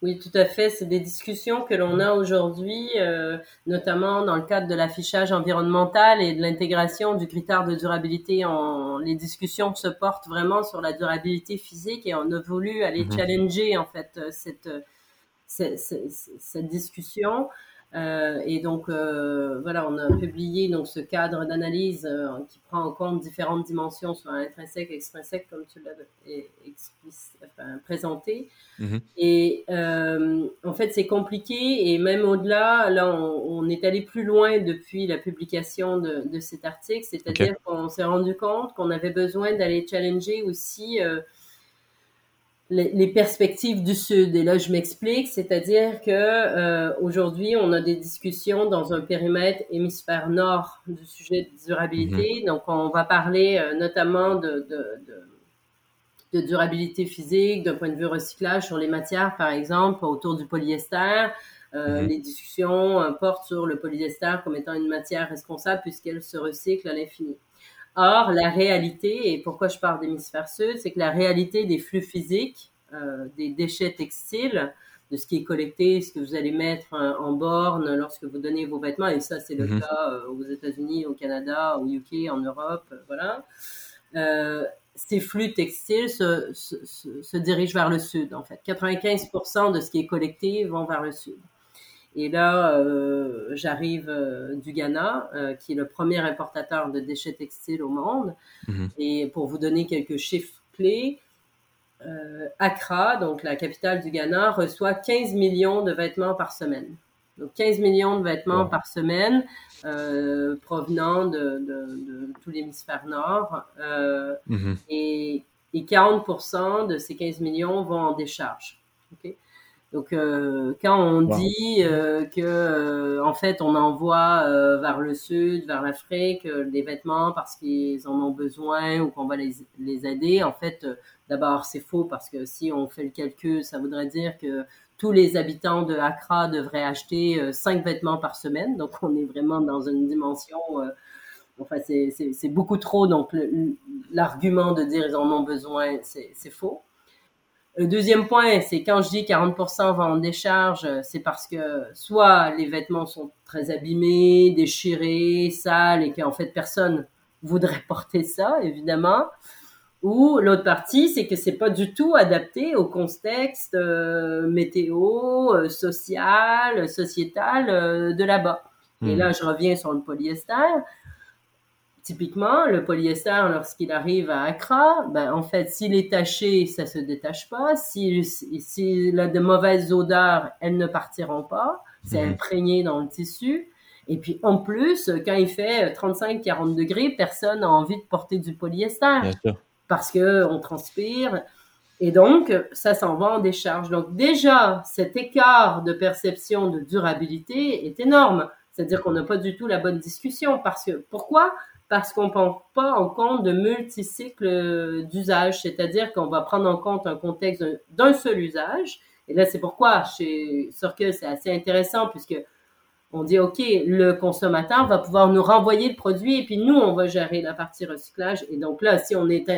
Oui, tout à fait. C'est des discussions que l'on a aujourd'hui, euh, notamment dans le cadre de l'affichage environnemental et de l'intégration du critère de durabilité. En, les discussions se portent vraiment sur la durabilité physique et on a voulu aller mhm. challenger en fait cette cette discussion. Euh, et donc, euh, voilà, on a publié donc ce cadre d'analyse euh, qui prend en compte différentes dimensions sur l'intrinsèque et extrinsèque, comme tu l'as enfin, présenté. Mm-hmm. Et en fait, c'est compliqué et même au-delà, là, on, est allé plus loin depuis la publication de, de cet article, c'est-à-dire qu'on s'est rendu compte qu'on avait besoin d'aller challenger aussi les, perspectives du Sud. Et là, je m'explique, c'est-à-dire que euh, aujourd'hui, on a des discussions dans un périmètre hémisphère nord du sujet de durabilité. Mhm. Donc, on va parler euh, notamment de, de, de, de, durabilité physique, d'un point de vue recyclage sur les matières, par exemple, autour du polyester. Euh, mhm. Les discussions portent sur le polyester comme étant une matière responsable puisqu'elle se recycle à l'infini. Or, la réalité, et pourquoi je parle d'hémisphère sud, c'est que la réalité des flux physiques, euh, des déchets textiles, de ce qui est collecté, ce que vous allez mettre euh, en borne lorsque vous donnez vos vêtements, et ça c'est le mhm. cas euh, aux États-Unis, au Canada, au UK, en Europe, voilà. ces flux textiles se, se, se, dirigent vers le sud, en fait. 95% de ce qui est collecté vont vers le sud. Et là, euh, j'arrive euh, du Ghana, euh, qui est le premier importateur de déchets textiles au monde. Mhm. Et pour vous donner quelques chiffres clés, Accra, donc la capitale du Ghana, reçoit 15 millions de vêtements par semaine. Donc 15 millions de vêtements par semaine provenant de, de, tout l'hémisphère nord. Mhm. et, et, 40% de ces 15 millions vont en décharge. Okay? Donc euh, quand on dit euh, que euh, en fait on envoie euh, vers le sud, vers l'Afrique des vêtements parce qu'ils en ont besoin ou qu'on va les, les aider, en fait d'abord c'est faux parce que si on fait le calcul, ça voudrait dire que tous les habitants de Accra devraient acheter cinq vêtements par semaine. Donc on est vraiment dans une dimension enfin c'est beaucoup trop donc l'argument de dire ils en ont besoin c'est faux. Le deuxième point, c'est quand je dis 40% vont en décharge, c'est parce que soit les vêtements sont très abîmés, déchirés, sales et qu'en fait personne [laughs] voudrait porter ça, évidemment. Ou l'autre partie, c'est que c'est pas du tout adapté au contexte euh, météo, euh, social, sociétal euh, de là-bas. Et hmm. là, je reviens sur le polyester. Typiquement, le polyester, lorsqu'il arrive à Accra, ben, en fait, s'il est taché, ça se détache pas. S'il si, a de mauvaises odeurs, elles ne partiront pas. C'est mhm. imprégné dans le tissu. Et puis, en plus, quand il fait 35-40 degrés, personne n'a envie de porter du polyester. Parce que on transpire. Et donc, ça s'en va en décharge. Donc, déjà, cet écart de perception de durabilité est énorme. C'est-à-dire qu'on n'a pas du tout la bonne discussion. Parce que, pourquoi? Parce qu'on ne prend pas en compte de multicycles d'usage, c'est-à-dire qu'on va prendre en compte un contexte d'un seul usage. Et là, c'est pourquoi chez Circle, c'est assez intéressant puisque on dit, OK, le consommateur va pouvoir nous renvoyer le produit et puis nous, on va gérer la partie recyclage. Et donc là, si on est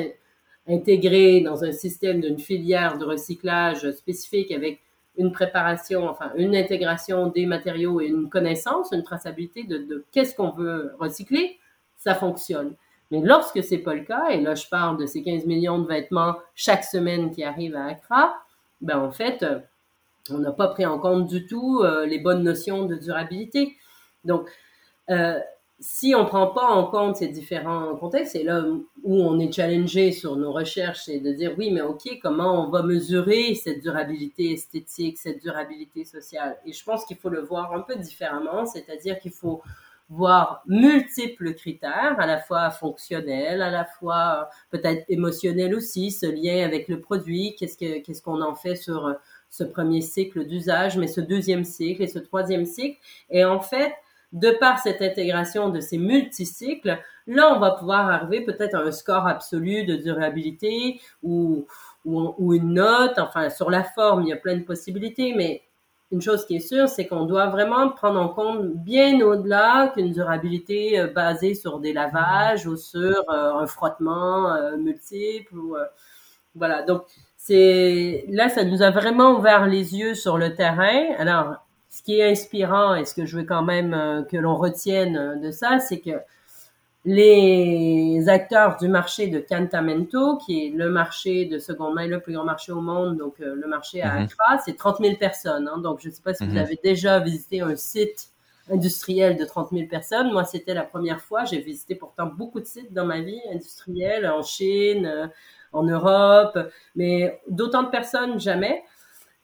intégré dans un système d'une filière de recyclage spécifique avec une préparation, enfin une intégration des matériaux et une connaissance, une traçabilité de, de qu'est-ce qu'on veut recycler, ça fonctionne. Mais lorsque c'est pas le cas, et là je parle de ces 15 millions de vêtements chaque semaine qui arrivent à Accra, ben en fait, euh, on n'a pas pris en compte du tout euh, les bonnes notions de durabilité. Donc, euh, si on prend pas en compte ces différents contextes, et là où on est challengé sur nos recherches, c'est de dire oui, mais ok, comment on va mesurer cette durabilité esthétique, cette durabilité sociale? Et je pense qu'il faut le voir un peu différemment, c'est-à-dire qu'il faut voir multiples critères, à la fois fonctionnels, à la fois peut-être émotionnels aussi, ce lien avec le produit, qu'est-ce que qu'est-ce qu'on en fait sur euh, ce premier cycle d'usage, mais ce deuxième cycle et ce troisième cycle. Et en fait, de par cette intégration de ces multicycles, là, on va pouvoir arriver peut-être à un score absolu de durabilité ou, ou, ou une note. Enfin, sur la forme, il y a plein de possibilités, mais une chose qui est sûre, c'est qu'on doit vraiment prendre en compte bien au-delà qu'une durabilité euh, basée sur des lavages ou sur euh, un frottement euh, multiple. Voilà, donc là, ça nous a vraiment ouvert les yeux sur le terrain. Alors, ce qui est inspirant et ce que je veux quand même que l'on retienne de ça, c'est que les acteurs du marché de Cantamento, qui est le marché de seconde main, le plus grand marché au monde, donc euh, le marché à mhm. Accra, c'est 30 000 personnes. Hein. donc, je ne sais pas si vous mhm. avez déjà visité un site industriel de 30 000 personnes. Moi, c'était la première fois. J'ai visité pourtant beaucoup de sites dans ma vie industrielle, en Chine, euh, en Europe, mais d'autant de personnes, jamais.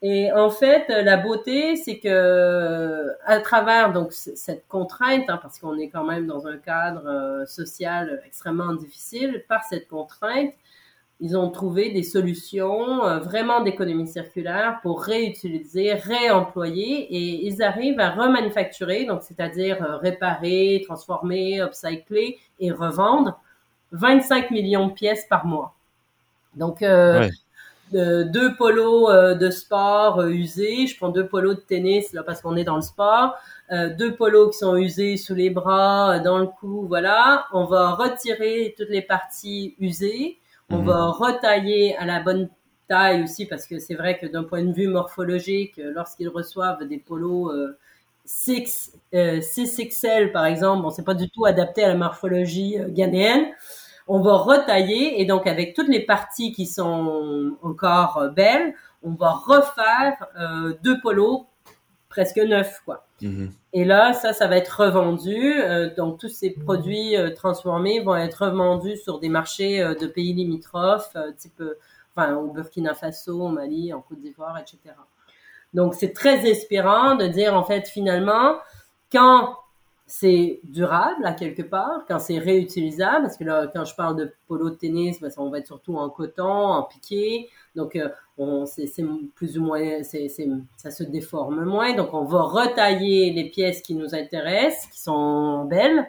Et en fait, la beauté, c'est que à travers donc cette contrainte, hein, parce qu'on est quand même dans un cadre euh, social extrêmement difficile, par cette contrainte, ils ont trouvé des solutions euh, vraiment d'économie circulaire pour réutiliser, réemployer, et ils arrivent à remanufacturer, donc c'est-à-dire euh, réparer, transformer, upcycler et revendre 25 millions de pièces par mois. Donc deux polos euh, de sport euh, usés. Je prends deux polos de tennis là parce qu'on est dans le sport. Euh, deux polos qui sont usés sous les bras, dans le cou, voilà. On va retirer toutes les parties usées. On mhm. va retailler à la bonne taille aussi parce que c'est vrai que d'un point de vue morphologique, lorsqu'ils reçoivent des polos 6, 6XL par exemple, on s'est pas du tout adapté à la morphologie ghanéenne on va retailler et donc avec toutes les parties qui sont encore euh, belles, on va refaire euh, deux polos presque neufs quoi. Mm-hmm. Et là, ça, ça va être revendu. Euh, donc tous ces produits transformés vont être revendus sur des marchés de pays limitrophes, type enfin au Burkina Faso, au Mali, en Côte d'Ivoire, etc. Donc c'est très inspirant de dire en fait finalement quand c'est durable à quelque part, quand c'est réutilisable, parce que là, quand je parle de polo de tennis, ben, on va être surtout en coton, en piqué, donc euh, c'est plus ou moins, c'est ça se déforme moins, donc on va retailler les pièces qui nous intéressent, qui sont belles,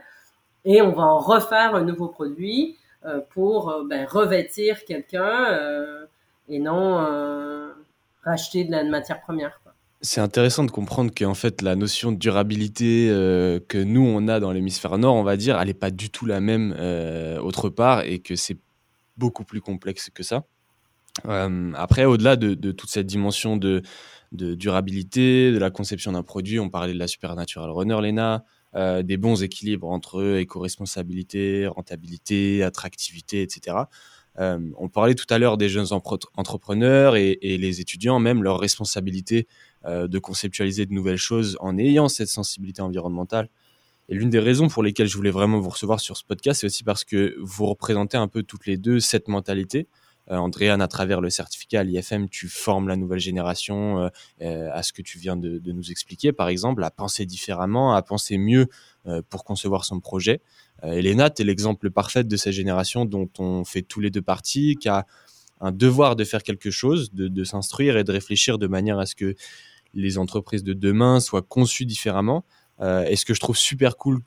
et on va en refaire un nouveau produit euh, pour euh, ben, revêtir quelqu'un et non racheter de la matière première. C'est intéressant de comprendre qu'en fait, la notion de durabilité euh, que nous, on a dans l'hémisphère nord, on va dire, elle n'est pas du tout la même euh, autre part et que c'est beaucoup plus complexe que ça. Euh, après, au-delà de, toute cette dimension de, durabilité, de la conception d'un produit, on parlait de la Supernatural Runner, Lena, des bons équilibres entre éco-responsabilité, rentabilité, attractivité, etc. on parlait tout à l'heure des jeunes entrepreneurs et, les étudiants, même leur responsabilité de conceptualiser de nouvelles choses en ayant cette sensibilité environnementale. Et l'une des raisons pour lesquelles je voulais vraiment vous recevoir sur ce podcast, c'est aussi parce que vous représentez un peu toutes les deux cette mentalité. Euh, Andréane, à travers le certificat à l'IFM, tu formes la nouvelle génération euh, euh, à ce que tu viens de, de, nous expliquer, par exemple, à penser différemment, à penser mieux pour concevoir son projet. Elena, tu es l'exemple parfait de cette génération dont on fait tous les deux partie, qui a un devoir de faire quelque chose, de, s'instruire et de réfléchir de manière à ce que les entreprises de demain soient conçues différemment. Euh, et ce que je trouve super cool,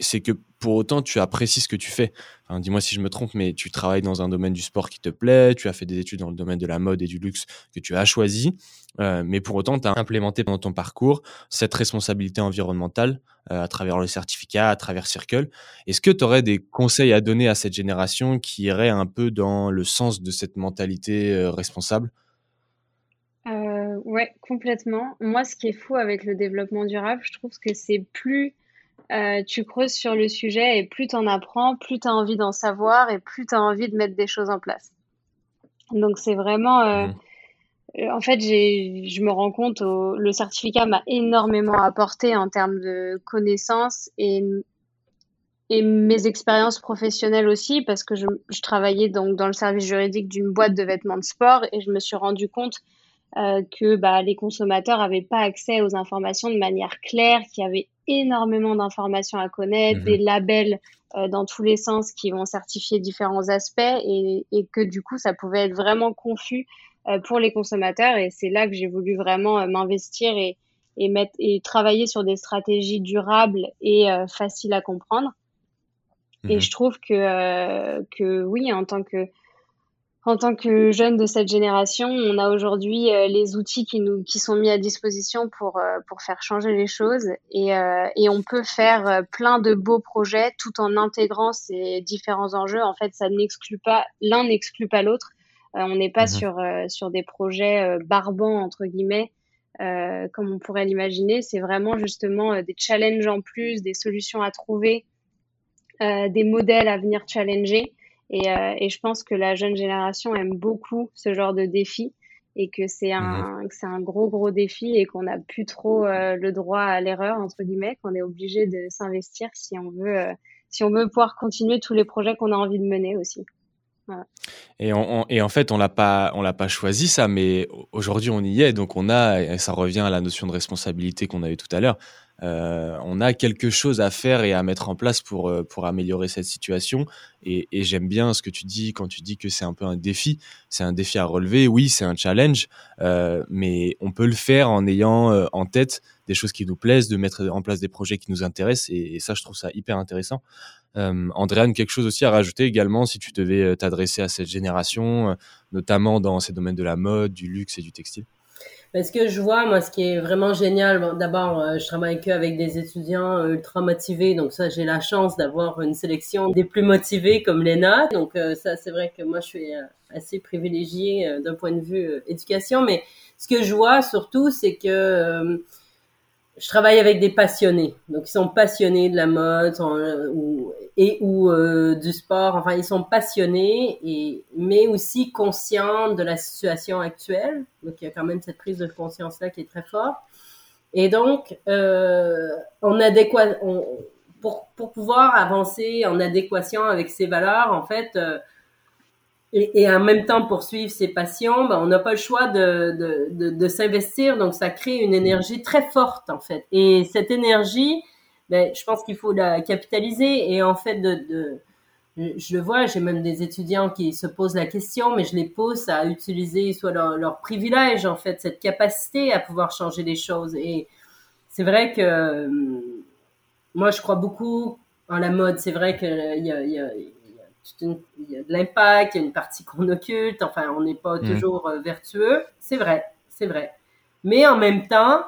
c'est que pour autant, tu apprécies ce que tu fais. Dis-moi si je me trompe, mais tu travailles dans un domaine du sport qui te plaît, tu as fait des études dans le domaine de la mode et du luxe que tu as choisi, euh, mais pour autant, tu as implémenté pendant ton parcours cette responsabilité environnementale euh, à travers le certificat, à travers Circle. Est-ce que tu aurais des conseils à donner à cette génération qui irait un peu dans le sens de cette mentalité euh, responsable? Ouais, complètement. Moi, ce qui est fou avec le développement durable, je trouve que c'est plus euh, tu creuses sur le sujet et plus tu en apprends, plus tu as envie d'en savoir et plus tu as envie de mettre des choses en place. Donc c'est vraiment... Euh, mmh. euh En fait, je me rends compte, au, le certificat m'a énormément apporté en termes de connaissances et, et mes expériences professionnelles aussi, parce que je, je travaillais donc dans le service juridique d'une boîte de vêtements de sport et je me suis rendu compte euh, que bah, les consommateurs n'avaient pas accès aux informations de manière claire, qu'il y avait énormément d'informations à connaître, des mhm. labels euh, dans tous les sens qui vont certifier différents aspects et, et, que du coup ça pouvait être vraiment confus euh, pour les consommateurs et c'est là que j'ai voulu vraiment m'investir et, et, mettre, et travailler sur des stratégies durables et faciles à comprendre. Et mhm. je trouve que, que oui, en tant que en tant que jeune de cette génération, on a aujourd'hui euh, les outils qui nous qui sont mis à disposition pour euh, pour faire changer les choses et, euh, et on peut faire plein de beaux projets tout en intégrant ces différents enjeux. En fait, ça n'exclut pas l'un n'exclut pas l'autre. on n'est pas mhm. sur sur des projets barbants entre guillemets comme on pourrait l'imaginer. C'est vraiment justement des challenges en plus, des solutions à trouver des modèles à venir challenger. Et, et, je pense que la jeune génération aime beaucoup ce genre de défi et que c'est un, mmh c'est un gros, gros défi et qu'on n'a plus trop le droit à l'erreur, entre guillemets, qu'on est obligé de s'investir si on veut, si on veut pouvoir continuer tous les projets qu'on a envie de mener aussi. Et, en fait, on l'a pas, on l'a pas choisi ça, mais aujourd'hui on y est, donc on a, et ça revient à la notion de responsabilité qu'on avait tout à l'heure. Euh, on a quelque chose à faire et à mettre en place pour, euh, pour améliorer cette situation. Et, j'aime bien ce que tu dis quand tu dis que c'est un peu un défi. C'est un défi à relever. Oui, c'est un challenge, euh, mais on peut le faire en ayant en tête des choses qui nous plaisent, de mettre en place des projets qui nous intéressent. Et ça, je trouve ça hyper intéressant. Euh, Andréane, quelque chose aussi à rajouter également si tu devais euh, t'adresser à cette génération, euh, notamment dans ces domaines de la mode, du luxe et du textile? Parce que je vois, moi, ce qui est vraiment génial, d'abord, je travaille que avec des étudiants ultra motivés, donc ça, j'ai la chance d'avoir une sélection des plus motivés comme Léna. Donc ça, c'est vrai que moi, je suis assez privilégiée d'un point de vue éducation, mais ce que je vois surtout, c'est que je travaille avec des passionnés. Donc, ils sont passionnés de la mode euh, ou, et ou euh, du sport. Enfin, ils sont passionnés, et, mais aussi conscients de la situation actuelle. Donc, il y a quand même cette prise de conscience-là qui est très forte. Et donc, euh, en adéquat, pour, pour pouvoir avancer en adéquation avec ces valeurs, en fait, euh, et, et, en même temps poursuivre ses passions, ben, on n'a pas le choix de, de, de, de s'investir. Donc, ça crée une énergie très forte, en fait. Et cette énergie, ben, je pense qu'il faut la capitaliser. Et en fait, de, je le vois, j'ai même des étudiants qui se posent la question, mais je les pose à utiliser soit leur, privilège, en fait, cette capacité à pouvoir changer les choses. Et c'est vrai que hum, moi, je crois beaucoup en la mode. C'est vrai qu'il y a, y a il y a de l'impact, il y a une partie qu'on occulte, enfin, on n'est pas mm. toujours euh, vertueux. C'est vrai, c'est vrai. Mais en même temps,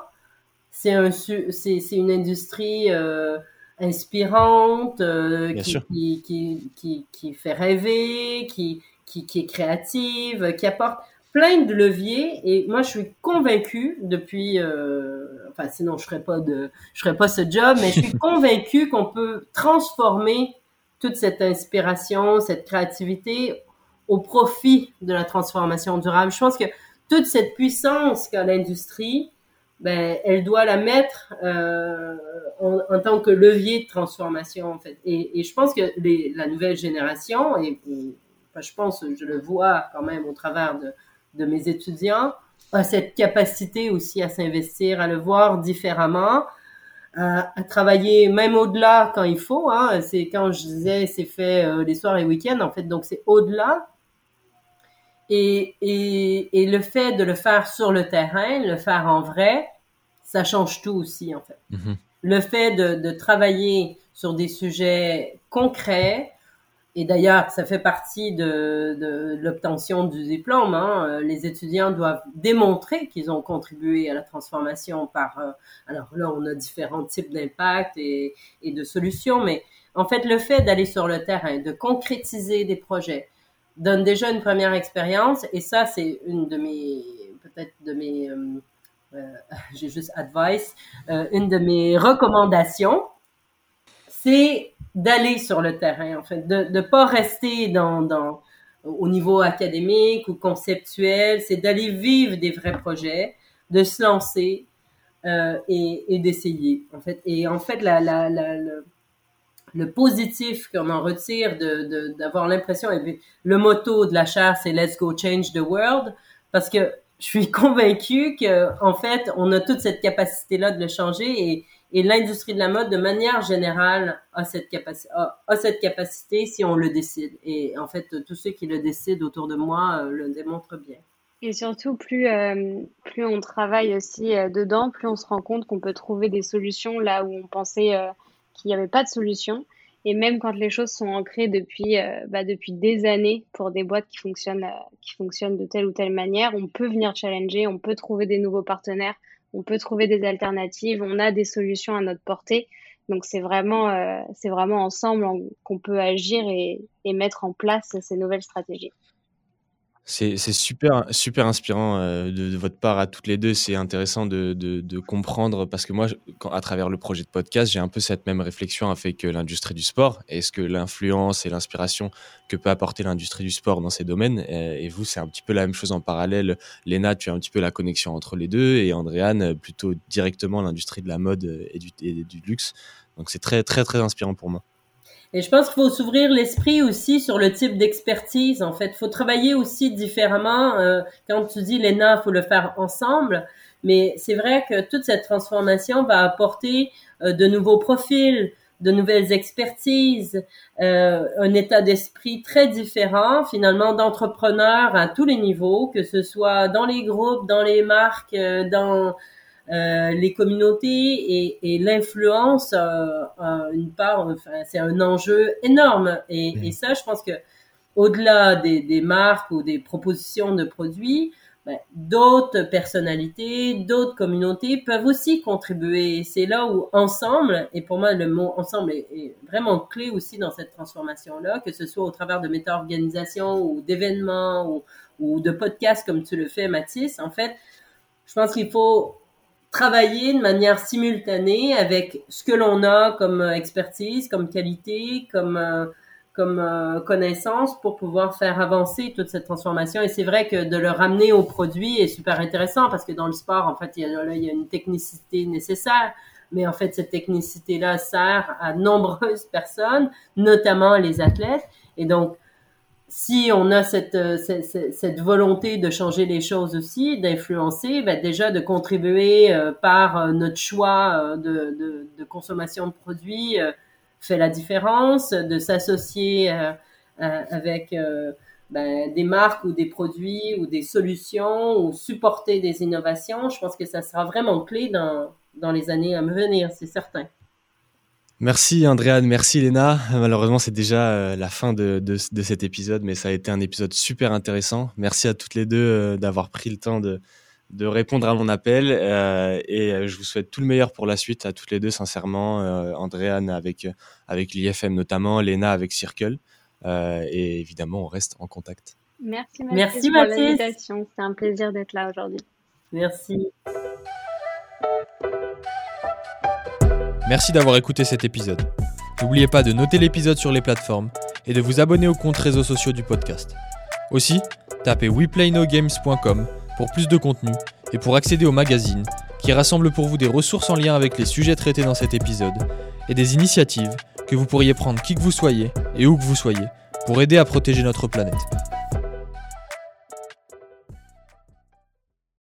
c'est un, une industrie euh, inspirante, euh, qui, qui, qui, qui, fait rêver, qui, qui, qui est créative, qui apporte plein de leviers. Et moi, je suis convaincue depuis, enfin, sinon je ferais pas de, je ferais pas ce job, mais je suis [laughs] convaincue qu'on peut transformer toute cette inspiration, cette créativité au profit de la transformation durable. Je pense que toute cette puissance qu'a l'industrie, ben, elle doit la mettre euh, en, tant que levier de transformation en fait. Et, je pense que la nouvelle génération, et, je pense, je le vois quand même au travers de mes étudiants, a cette capacité aussi à s'investir, à le voir différemment, à, travailler même au-delà quand il faut. Hein. C'est quand je disais c'est fait euh, les soirs et week-ends, en fait, donc c'est au-delà. Et, et, et, le fait de le faire sur le terrain, le faire en vrai, ça change tout aussi, en fait. Mm-hmm. Le fait de, de travailler sur des sujets concrets, et d'ailleurs, ça fait partie de, de l'obtention du diplôme. Hein. Euh, les étudiants doivent démontrer qu'ils ont contribué à la transformation par... Euh, alors là, on a différents types d'impacts et, et, de solutions, mais en fait, le fait d'aller sur le terrain, de concrétiser des projets, donne déjà une première expérience. Et ça, c'est une de mes... peut-être de mes... Euh, euh [laughs] j'ai juste advice. une de mes recommandations, c'est d'aller sur le terrain, en fait, de ne pas rester dans, dans, au niveau académique ou conceptuel, c'est d'aller vivre des vrais projets, de se lancer euh, et, d'essayer, en fait. Et en fait, la, la, le, le positif qu'on en retire d'avoir l'impression, le motto de la chaire, c'est Let's go change the world, parce que je suis [laughs] convaincue que en fait, on a toute cette capacité-là de le changer et et l'industrie de la mode, de manière générale, a cette, capacité, a, cette capacité si on le décide. Et en fait, tous ceux qui le décident autour de moi euh, le démontrent bien. Et surtout, plus, euh, plus on travaille aussi euh, dedans, plus on se rend compte qu'on peut trouver des solutions là où on pensait qu'il n'y avait pas de solution. Et même quand les choses sont ancrées depuis, bah, depuis des années pour des boîtes qui fonctionnent, qui fonctionnent de telle ou telle manière, on peut venir challenger, on peut trouver des nouveaux partenaires, on peut trouver des alternatives, on a des solutions à notre portée. Donc c'est vraiment, euh, c'est vraiment ensemble qu'on peut agir et, mettre en place ces nouvelles stratégies. C'est super, super inspirant euh, de, votre part à toutes les deux. C'est intéressant de, comprendre parce que moi, à travers le projet de podcast, j'ai un peu cette même réflexion avec l'industrie du sport. Est-ce que l'influence et l'inspiration que peut apporter l'industrie du sport dans ces domaines, euh, et vous, c'est un petit peu la même chose en parallèle. Léna, tu as un petit peu la connexion entre les deux et Andréane, plutôt directement l'industrie de la mode et du, et du luxe. Donc c'est très, très, très inspirant pour moi. Et je pense qu'il faut s'ouvrir l'esprit aussi sur le type d'expertise. En fait, faut travailler aussi différemment. Euh, quand tu dis l'ENA, il faut le faire ensemble. Mais c'est vrai que toute cette transformation va apporter euh, de nouveaux profils, de nouvelles expertises, euh, un état d'esprit très différent finalement d'entrepreneurs à tous les niveaux, que ce soit dans les groupes, dans les marques, dans euh, les communautés et, et l'influence euh, une part, enfin, c'est un enjeu énorme. Et, et, ça, je pense que au-delà des, des, marques ou des propositions de produits, ben, d'autres personnalités, d'autres communautés peuvent aussi contribuer. C'est là où ensemble, et pour moi le mot ensemble est, est vraiment clé aussi dans cette transformation-là, que ce soit au travers de méta-organisations ou d'événements ou, ou de podcasts comme tu le fais, Mathis. En fait, je pense qu'il faut travailler de manière simultanée avec ce que l'on a comme euh, expertise, comme qualité, comme euh, comme euh, connaissance pour pouvoir faire avancer toute cette transformation. Et c'est vrai que de le ramener au produit est super intéressant parce que dans le sport, en fait, il y a, là, il y a une technicité nécessaire. Mais en fait, cette technicité-là sert à [laughs] nombreuses personnes, notamment les athlètes. Et donc, si on a cette, euh, cette, cette, volonté de changer les choses aussi, d'influencer, ben déjà de contribuer euh, par euh, notre choix de, de, consommation de produits fait la différence, de s'associer avec ben, des marques ou des produits ou des solutions ou supporter des innovations. Je pense que ça sera vraiment clé dans, dans les années à venir, c'est certain. Merci Andréane, merci Léna. Malheureusement, c'est déjà euh, la fin de, de, de, cet épisode, mais ça a été un épisode super intéressant. Merci à toutes les deux euh, d'avoir pris le temps de, de, répondre à mon appel euh, et je vous souhaite tout le meilleur pour la suite à toutes les deux, sincèrement. Andréane avec, avec l'IFM notamment, Léna avec Circle et évidemment, on reste en contact. Merci Mathis, merci, pour l'invitation. C'est un plaisir d'être là aujourd'hui. Merci. Merci d'avoir écouté cet épisode. N'oubliez pas de noter l'épisode sur les plateformes et de vous abonner aux comptes réseaux sociaux du podcast. Aussi, tapez weplayknogames.com pour plus de contenu et pour accéder au magazine qui rassemble pour vous des ressources en lien avec les sujets traités dans cet épisode et des initiatives que vous pourriez prendre qui que vous soyez et où que vous soyez pour aider à protéger notre planète.